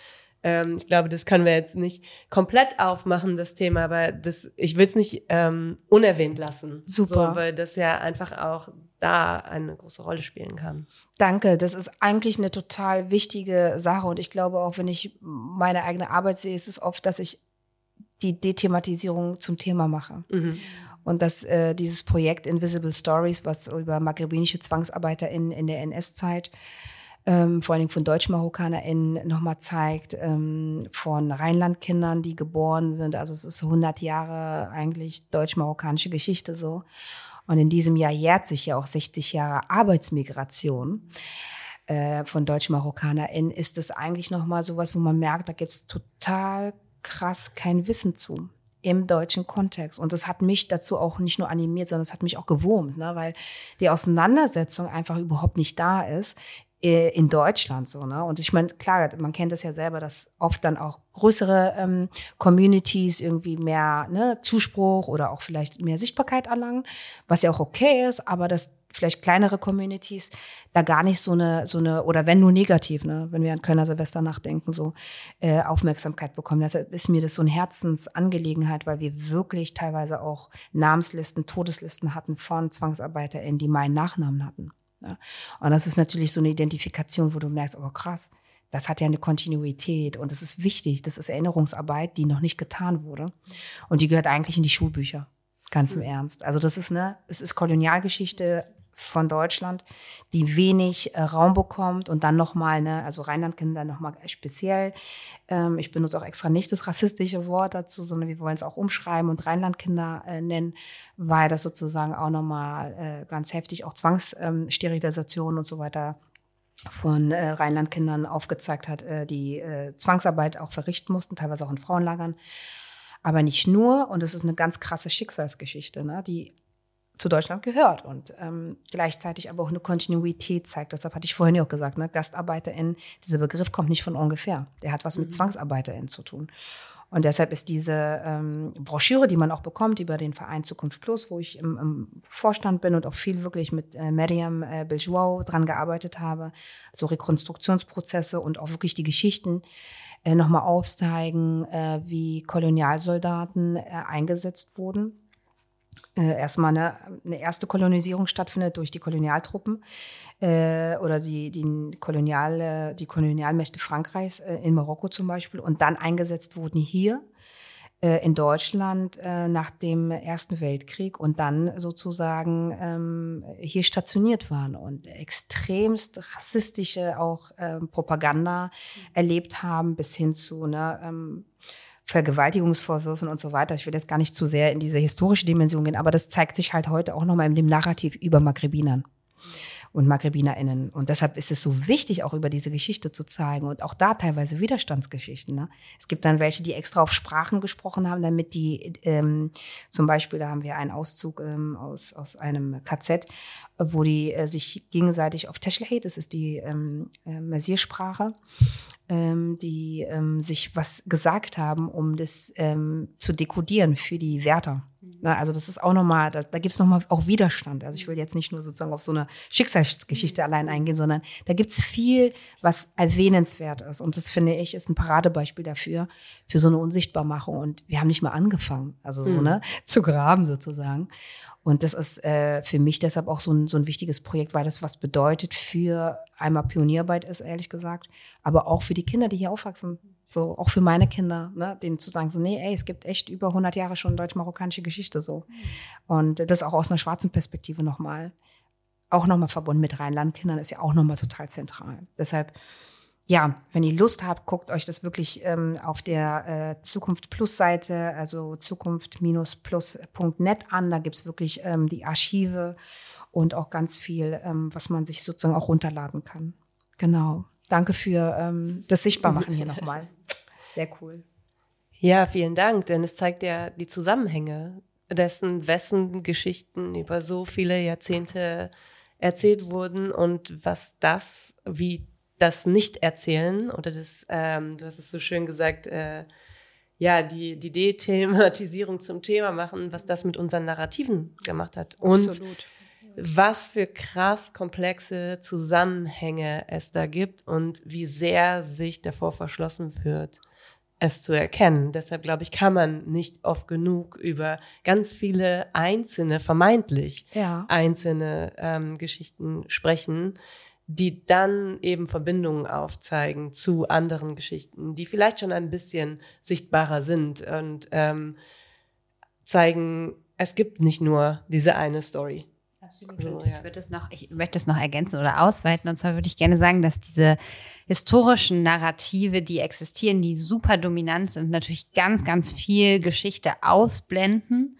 Ähm, ich glaube, das können wir jetzt nicht komplett aufmachen, das Thema, aber das, ich will es nicht ähm, unerwähnt lassen. Super. So, weil das ja einfach auch da eine große Rolle spielen kann. Danke, das ist eigentlich eine total wichtige Sache und ich glaube auch, wenn ich meine eigene Arbeit sehe, ist es oft, dass ich die Dethematisierung zum Thema mache. Mhm. Und dass äh, dieses Projekt Invisible Stories, was über maghrebinische Zwangsarbeiter in, in der NS-Zeit, ähm, vor allen Dingen von DeutschmarokkanerInnen nochmal zeigt, ähm, von Rheinlandkindern, die geboren sind. Also es ist 100 Jahre eigentlich deutsch-marokkanische Geschichte so. Und in diesem Jahr jährt sich ja auch 60 Jahre Arbeitsmigration äh, von Deutsch-MarokkanerInnen. Ist es eigentlich nochmal sowas, wo man merkt, da gibt's total krass kein Wissen zu im deutschen Kontext. Und das hat mich dazu auch nicht nur animiert, sondern es hat mich auch gewurmt, ne? weil die Auseinandersetzung einfach überhaupt nicht da ist äh, in Deutschland so, ne? Und ich meine, klar, man kennt das ja selber, dass oft dann auch größere ähm, Communities irgendwie mehr ne, Zuspruch oder auch vielleicht mehr Sichtbarkeit erlangen, was ja auch okay ist, aber dass vielleicht kleinere Communities da gar nicht so eine, so eine, oder wenn nur negativ, ne, wenn wir an Kölner Silvester nachdenken, so äh, Aufmerksamkeit bekommen. Deshalb ist mir das so eine Herzensangelegenheit, weil wir wirklich teilweise auch Namenslisten, Todeslisten hatten von ZwangsarbeiterInnen, die meinen Nachnamen hatten. Ne? Und das ist natürlich so eine Identifikation, wo du merkst, oh krass, das hat ja eine Kontinuität und das ist wichtig. Das ist Erinnerungsarbeit, die noch nicht getan wurde. Und die gehört eigentlich in die Schulbücher. Ganz im Ernst. Also das ist ne, es ist Kolonialgeschichte von Deutschland, die wenig äh, Raum bekommt und dann nochmal, ne, also Rheinlandkinder nochmal speziell. Ähm, ich benutze auch extra nicht das rassistische Wort dazu, sondern wir wollen es auch umschreiben und Rheinlandkinder äh, nennen, weil das sozusagen auch nochmal äh, ganz heftig auch Zwangssterilisation und so weiter von äh, Rheinlandkindern aufgezeigt hat, äh, die äh, Zwangsarbeit auch verrichten mussten, teilweise auch in Frauenlagern. Aber nicht nur, und das ist eine ganz krasse Schicksalsgeschichte, ne? die zu Deutschland gehört und ähm, gleichzeitig aber auch eine Kontinuität zeigt. Deshalb hatte ich vorhin ja auch gesagt, ne, GastarbeiterInnen, dieser Begriff kommt nicht von ungefähr. Der hat was mit mhm. ZwangsarbeiterInnen zu tun. Und deshalb ist diese ähm, Broschüre, die man auch bekommt über den Verein Zukunft Plus, wo ich im, im Vorstand bin und auch viel wirklich mit äh, Mariam äh, Beljouau dran gearbeitet habe, so Rekonstruktionsprozesse und auch wirklich die Geschichten äh, nochmal aufzeigen, äh, wie Kolonialsoldaten äh, eingesetzt wurden äh, erstmal eine, eine erste Kolonisierung stattfindet durch die Kolonialtruppen äh, oder die, die, Kolonial, die Kolonialmächte Frankreichs äh, in Marokko zum Beispiel. Und dann eingesetzt wurden hier äh, in Deutschland äh, nach dem Ersten Weltkrieg und dann sozusagen ähm, hier stationiert waren und extremst rassistische auch ähm, Propaganda erlebt haben bis hin zu ne, ähm, Vergewaltigungsvorwürfen und so weiter. Ich will jetzt gar nicht zu sehr in diese historische Dimension gehen, aber das zeigt sich halt heute auch nochmal in dem Narrativ über Maghrebinern und MaghrebinerInnen. Und deshalb ist es so wichtig, auch über diese Geschichte zu zeigen und auch da teilweise Widerstandsgeschichten. Ne? Es gibt dann welche, die extra auf Sprachen gesprochen haben, damit die, ähm, zum Beispiel, da haben wir einen Auszug ähm, aus, aus einem KZ, wo die äh, sich gegenseitig auf Teschlehet, das ist die ähm, äh, Mesiersprache, ähm, die ähm, sich was gesagt haben, um das ähm, zu dekodieren für die Wärter. Na, also das ist auch nochmal, da, da gibt es nochmal auch Widerstand. Also ich will jetzt nicht nur sozusagen auf so eine Schicksalsgeschichte mhm. allein eingehen, sondern da gibt es viel, was erwähnenswert ist. Und das finde ich ist ein Paradebeispiel dafür, für so eine Unsichtbarmachung. Und wir haben nicht mal angefangen, also so, mhm. ne, zu graben sozusagen. Und das ist äh, für mich deshalb auch so ein, so ein wichtiges Projekt, weil das was bedeutet für einmal Pionierarbeit ist, ehrlich gesagt, aber auch für die Kinder, die hier aufwachsen. So, auch für meine Kinder, ne, denen zu sagen, so, nee, ey, es gibt echt über 100 Jahre schon deutsch-marokkanische Geschichte, so. Und das auch aus einer schwarzen Perspektive nochmal, auch nochmal verbunden mit Rheinland-Kindern, ist ja auch nochmal total zentral. Deshalb, ja, wenn ihr Lust habt, guckt euch das wirklich ähm, auf der äh, Zukunft Plus Seite, also zukunft-plus.net an. Da gibt's wirklich ähm, die Archive und auch ganz viel, ähm, was man sich sozusagen auch runterladen kann. Genau. Danke für ähm, das Sichtbarmachen hier nochmal. Sehr cool. Ja, vielen Dank, denn es zeigt ja die Zusammenhänge dessen, wessen Geschichten über so viele Jahrzehnte erzählt wurden und was das, wie das Nicht-Erzählen oder das, ähm, du hast es so schön gesagt, äh, ja, die, die Dethematisierung zum Thema machen, was das mit unseren Narrativen gemacht hat. Und Absolut was für krass komplexe Zusammenhänge es da gibt und wie sehr sich davor verschlossen wird, es zu erkennen. Deshalb glaube ich, kann man nicht oft genug über ganz viele einzelne, vermeintlich ja. einzelne ähm, Geschichten sprechen, die dann eben Verbindungen aufzeigen zu anderen Geschichten, die vielleicht schon ein bisschen sichtbarer sind und ähm, zeigen, es gibt nicht nur diese eine Story. Absolut. So, ja. ich, würde es noch, ich möchte es noch ergänzen oder ausweiten. Und zwar würde ich gerne sagen, dass diese historischen Narrative, die existieren, die super dominant sind, natürlich ganz, ganz viel Geschichte ausblenden,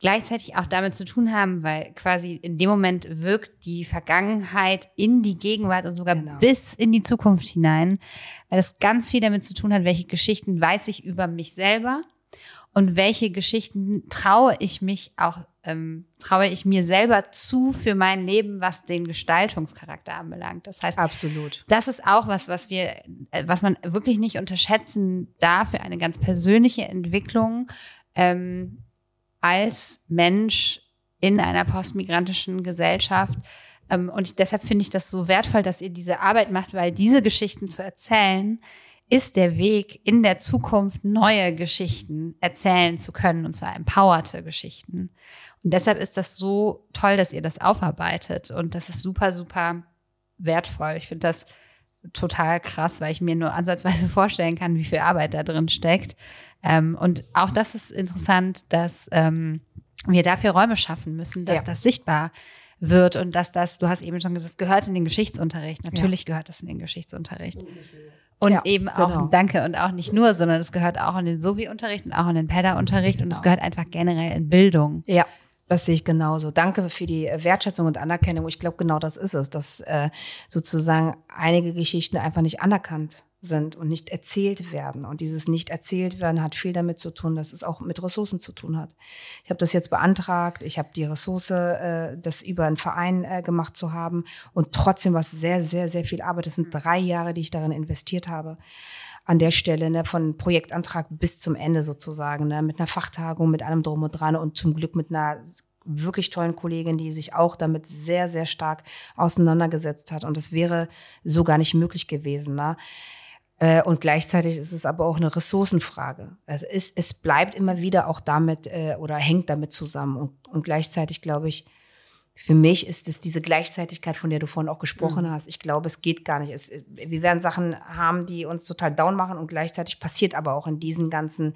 gleichzeitig auch damit zu tun haben, weil quasi in dem Moment wirkt die Vergangenheit in die Gegenwart und sogar genau. bis in die Zukunft hinein, weil das ganz viel damit zu tun hat, welche Geschichten weiß ich über mich selber und welche Geschichten traue ich mich auch, ähm, traue ich mir selber zu für mein Leben, was den Gestaltungscharakter anbelangt. Das heißt, absolut. Das ist auch was, was wir, äh, was man wirklich nicht unterschätzen darf für eine ganz persönliche Entwicklung ähm, als Mensch in einer postmigrantischen Gesellschaft. Ähm, und deshalb finde ich das so wertvoll, dass ihr diese Arbeit macht, weil diese Geschichten zu erzählen, ist der Weg in der Zukunft neue Geschichten erzählen zu können und zwar empowerte Geschichten. Und deshalb ist das so toll, dass ihr das aufarbeitet und das ist super, super wertvoll. Ich finde das total krass, weil ich mir nur ansatzweise (laughs) vorstellen kann, wie viel Arbeit da drin steckt. Ähm, und auch das ist interessant, dass ähm, wir dafür Räume schaffen müssen, dass ja. das sichtbar wird und dass das, du hast eben schon gesagt, das gehört in den Geschichtsunterricht. Natürlich ja. gehört das in den Geschichtsunterricht. Und ja, eben auch, genau. danke, und auch nicht nur, sondern es gehört auch in den Sovi-Unterricht und auch in den PEDA-Unterricht genau. und es genau. gehört einfach generell in Bildung. Ja, das sehe ich genauso. Danke für die Wertschätzung und Anerkennung. Ich glaube, genau das ist es, dass äh, sozusagen einige Geschichten einfach nicht anerkannt sind und nicht erzählt werden. Und dieses nicht erzählt werden hat viel damit zu tun, dass es auch mit Ressourcen zu tun hat. Ich habe das jetzt beantragt, ich habe die Ressource, äh, das über einen Verein äh, gemacht zu haben und trotzdem war es sehr, sehr, sehr viel Arbeit. Das sind drei Jahre, die ich darin investiert habe an der Stelle, ne, von Projektantrag bis zum Ende sozusagen, ne, mit einer Fachtagung, mit allem drum und dran und zum Glück mit einer wirklich tollen Kollegin, die sich auch damit sehr, sehr stark auseinandergesetzt hat. Und das wäre so gar nicht möglich gewesen. Ne? Äh, und gleichzeitig ist es aber auch eine Ressourcenfrage. Also es, es bleibt immer wieder auch damit äh, oder hängt damit zusammen. Und, und gleichzeitig glaube ich, für mich ist es diese Gleichzeitigkeit, von der du vorhin auch gesprochen mhm. hast. Ich glaube, es geht gar nicht. Es, wir werden Sachen haben, die uns total down machen und gleichzeitig passiert aber auch in diesen ganzen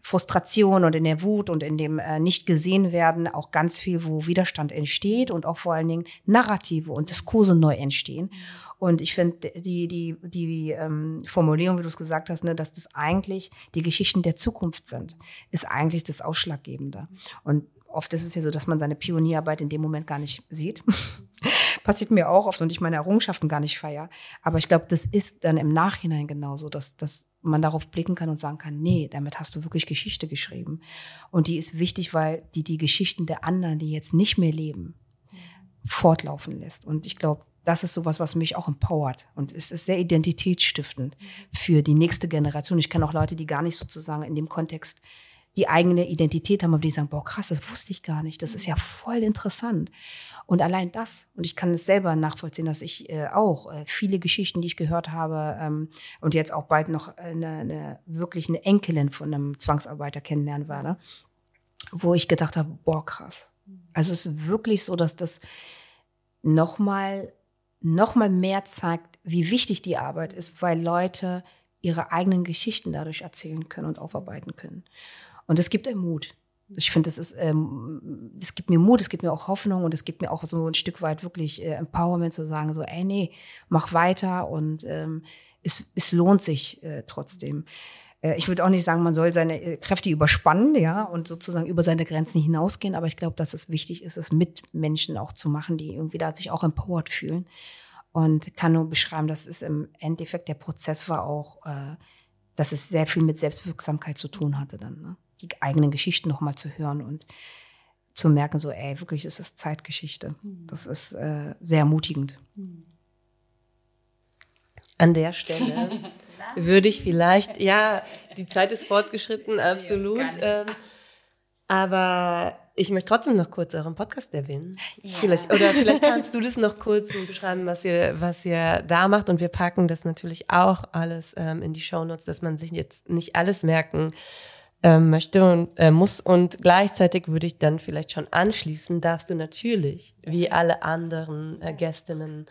Frustration und in der Wut und in dem äh, nicht gesehen werden auch ganz viel, wo Widerstand entsteht und auch vor allen Dingen Narrative und Diskurse neu entstehen. Und ich finde die, die, die ähm, Formulierung, wie du es gesagt hast, ne, dass das eigentlich die Geschichten der Zukunft sind, ist eigentlich das Ausschlaggebende. Und oft ist es ja so, dass man seine Pionierarbeit in dem Moment gar nicht sieht. (laughs) Passiert mir auch oft und ich meine Errungenschaften gar nicht feier. Aber ich glaube, das ist dann im Nachhinein genauso, dass, dass man darauf blicken kann und sagen kann, nee, damit hast du wirklich Geschichte geschrieben. Und die ist wichtig, weil die die Geschichten der anderen, die jetzt nicht mehr leben, fortlaufen lässt. Und ich glaube, das ist sowas, was mich auch empowert. Und es ist sehr identitätsstiftend für die nächste Generation. Ich kenne auch Leute, die gar nicht sozusagen in dem Kontext die eigene Identität haben, aber die sagen, boah, krass, das wusste ich gar nicht. Das ist ja voll interessant. Und allein das, und ich kann es selber nachvollziehen, dass ich äh, auch äh, viele Geschichten, die ich gehört habe, ähm, und jetzt auch bald noch eine, eine wirklich eine Enkelin von einem Zwangsarbeiter kennenlernen werde, wo ich gedacht habe, boah, krass. Also es ist wirklich so, dass das nochmal noch mal mehr zeigt, wie wichtig die Arbeit ist, weil Leute ihre eigenen Geschichten dadurch erzählen können und aufarbeiten können. Und es gibt einem Mut. Ich finde, das ist, ähm, das gibt mir Mut, es gibt mir auch Hoffnung und es gibt mir auch so ein Stück weit wirklich äh, Empowerment zu sagen, so, ey, nee, mach weiter und ähm, es, es lohnt sich äh, trotzdem. Äh, ich würde auch nicht sagen, man soll seine äh, Kräfte überspannen, ja, und sozusagen über seine Grenzen hinausgehen, aber ich glaube, dass es wichtig ist, es mit Menschen auch zu machen, die irgendwie da sich auch empowered fühlen. Und kann nur beschreiben, dass es im Endeffekt der Prozess war auch, äh, dass es sehr viel mit Selbstwirksamkeit zu tun hatte dann. Ne? Die eigenen Geschichten nochmal zu hören und zu merken, so, ey, wirklich ist es Zeitgeschichte. Das ist äh, sehr ermutigend. An der Stelle (laughs) würde ich vielleicht, ja, die Zeit ist fortgeschritten, absolut. Ähm, aber ich möchte trotzdem noch kurz euren Podcast erwähnen. Ja. Vielleicht, oder vielleicht kannst du das noch kurz beschreiben, was ihr, was ihr da macht. Und wir packen das natürlich auch alles ähm, in die Shownotes, dass man sich jetzt nicht alles merken ähm, möchte und äh, muss. Und gleichzeitig würde ich dann vielleicht schon anschließen, darfst du natürlich, wie alle anderen äh, Gästinnen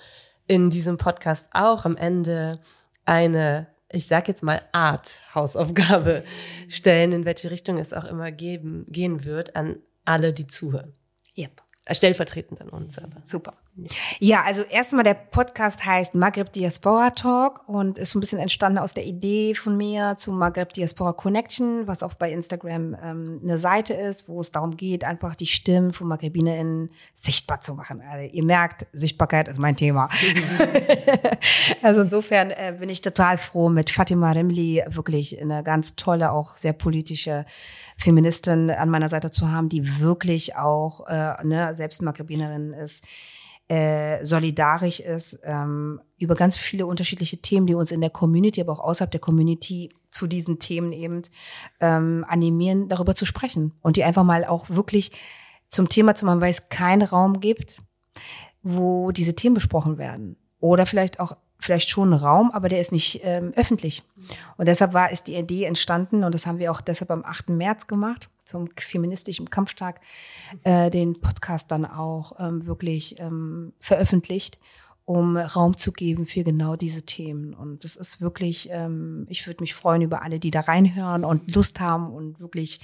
in diesem Podcast auch am Ende eine, ich sag jetzt mal, Art Hausaufgabe stellen, in welche Richtung es auch immer geben, gehen wird, an alle, die zuhören. Yep. Äh, stellvertretend an uns aber. Super. Ja, also erstmal der Podcast heißt Maghreb Diaspora Talk und ist so ein bisschen entstanden aus der Idee von mir zu Maghreb Diaspora Connection, was auch bei Instagram ähm, eine Seite ist, wo es darum geht, einfach die Stimmen von MaghrebInnen sichtbar zu machen. Also ihr merkt, Sichtbarkeit ist mein Thema. (laughs) (laughs) also insofern äh, bin ich total froh, mit Fatima Remli wirklich eine ganz tolle, auch sehr politische Feministin an meiner Seite zu haben, die wirklich auch äh, ne, selbst Maghrebinerin ist, äh, solidarisch ist, ähm, über ganz viele unterschiedliche Themen, die uns in der Community, aber auch außerhalb der Community zu diesen Themen eben ähm, animieren, darüber zu sprechen und die einfach mal auch wirklich zum Thema zu machen, weil es keinen Raum gibt, wo diese Themen besprochen werden. Oder vielleicht auch vielleicht schon Raum, aber der ist nicht ähm, öffentlich. Und deshalb war ist die Idee entstanden und das haben wir auch deshalb am 8. März gemacht zum feministischen Kampftag äh, den Podcast dann auch ähm, wirklich ähm, veröffentlicht, um Raum zu geben für genau diese Themen. Und das ist wirklich, ähm, ich würde mich freuen über alle, die da reinhören und Lust haben und wirklich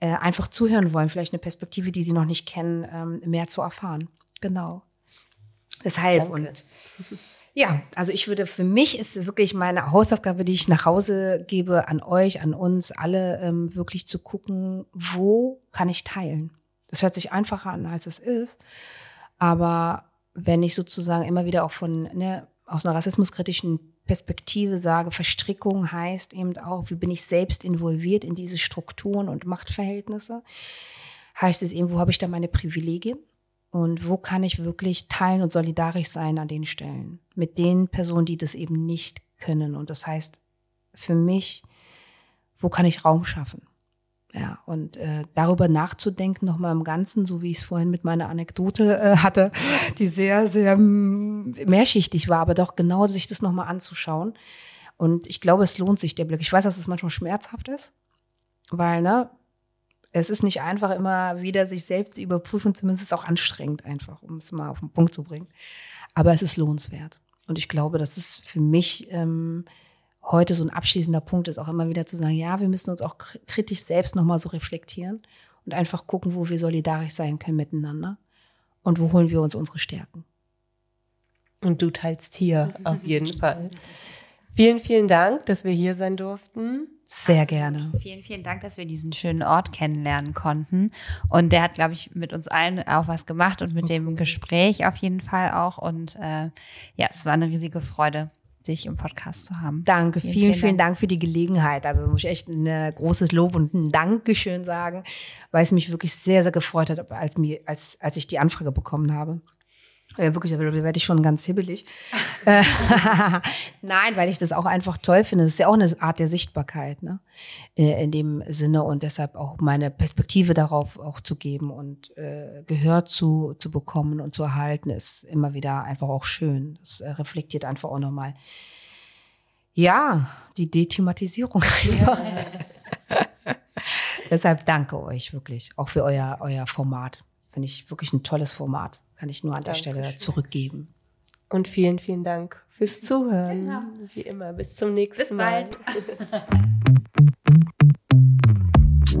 äh, einfach zuhören wollen, vielleicht eine Perspektive, die sie noch nicht kennen, ähm, mehr zu erfahren. Genau. Deshalb Danke. und (laughs) ja, also ich würde, für mich ist wirklich meine Hausaufgabe, die ich nach Hause gebe, an euch, an uns alle, ähm, wirklich zu gucken, wo kann ich teilen. Das hört sich einfacher an, als es ist. Aber wenn ich sozusagen immer wieder auch von, ne, aus einer rassismuskritischen Perspektive sage, Verstrickung heißt eben auch, wie bin ich selbst involviert in diese Strukturen und Machtverhältnisse, heißt es eben, wo habe ich da meine Privilegien und wo kann ich wirklich teilen und solidarisch sein an den Stellen mit den Personen, die das eben nicht können. Und das heißt für mich, wo kann ich Raum schaffen? Ja, und äh, darüber nachzudenken, nochmal im Ganzen, so wie ich es vorhin mit meiner Anekdote äh, hatte, die sehr, sehr mm, mehrschichtig war, aber doch genau sich das nochmal anzuschauen. Und ich glaube, es lohnt sich der Blick. Ich weiß, dass es manchmal schmerzhaft ist, weil, ne, es ist nicht einfach, immer wieder sich selbst zu überprüfen, zumindest ist es auch anstrengend einfach, um es mal auf den Punkt zu bringen. Aber es ist lohnenswert. Und ich glaube, das ist für mich ähm, heute so ein abschließender Punkt ist, auch immer wieder zu sagen, ja, wir müssen uns auch kritisch selbst nochmal so reflektieren und einfach gucken, wo wir solidarisch sein können miteinander und wo holen wir uns unsere Stärken. Und du teilst hier auf jeden Fall. Vielen, vielen Dank, dass wir hier sein durften. Sehr gerne. Vielen, vielen Dank, dass wir diesen schönen Ort kennenlernen konnten. Und der hat, glaube ich, mit uns allen auch was gemacht und mit dem Gespräch auf jeden Fall auch. Und äh, ja, es war eine riesige Freude dich im Podcast zu haben. Danke, vielen, vielen, vielen Dank. Dank. für die Gelegenheit. Also muss ich echt ein äh, großes Lob und ein Dankeschön sagen, weil es mich wirklich sehr, sehr gefreut hat, als, mir, als, als ich die Anfrage bekommen habe. Ja, wirklich, da werde ich schon ganz hibbelig. Äh, (laughs) Nein, weil ich das auch einfach toll finde. Das ist ja auch eine Art der Sichtbarkeit, ne? Äh, in dem Sinne und deshalb auch meine Perspektive darauf auch zu geben und äh, Gehör zu, zu bekommen und zu erhalten, ist immer wieder einfach auch schön. Das äh, reflektiert einfach auch nochmal. Ja, die Dethematisierung (laughs) deshalb danke euch wirklich, auch für euer, euer Format. Finde ich wirklich ein tolles Format. Kann ich nur an der Dankeschön. Stelle zurückgeben. Und vielen, vielen Dank fürs Zuhören. Genau. Wie immer. Bis zum nächsten Bis Mal. Bis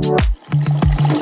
(laughs) bald.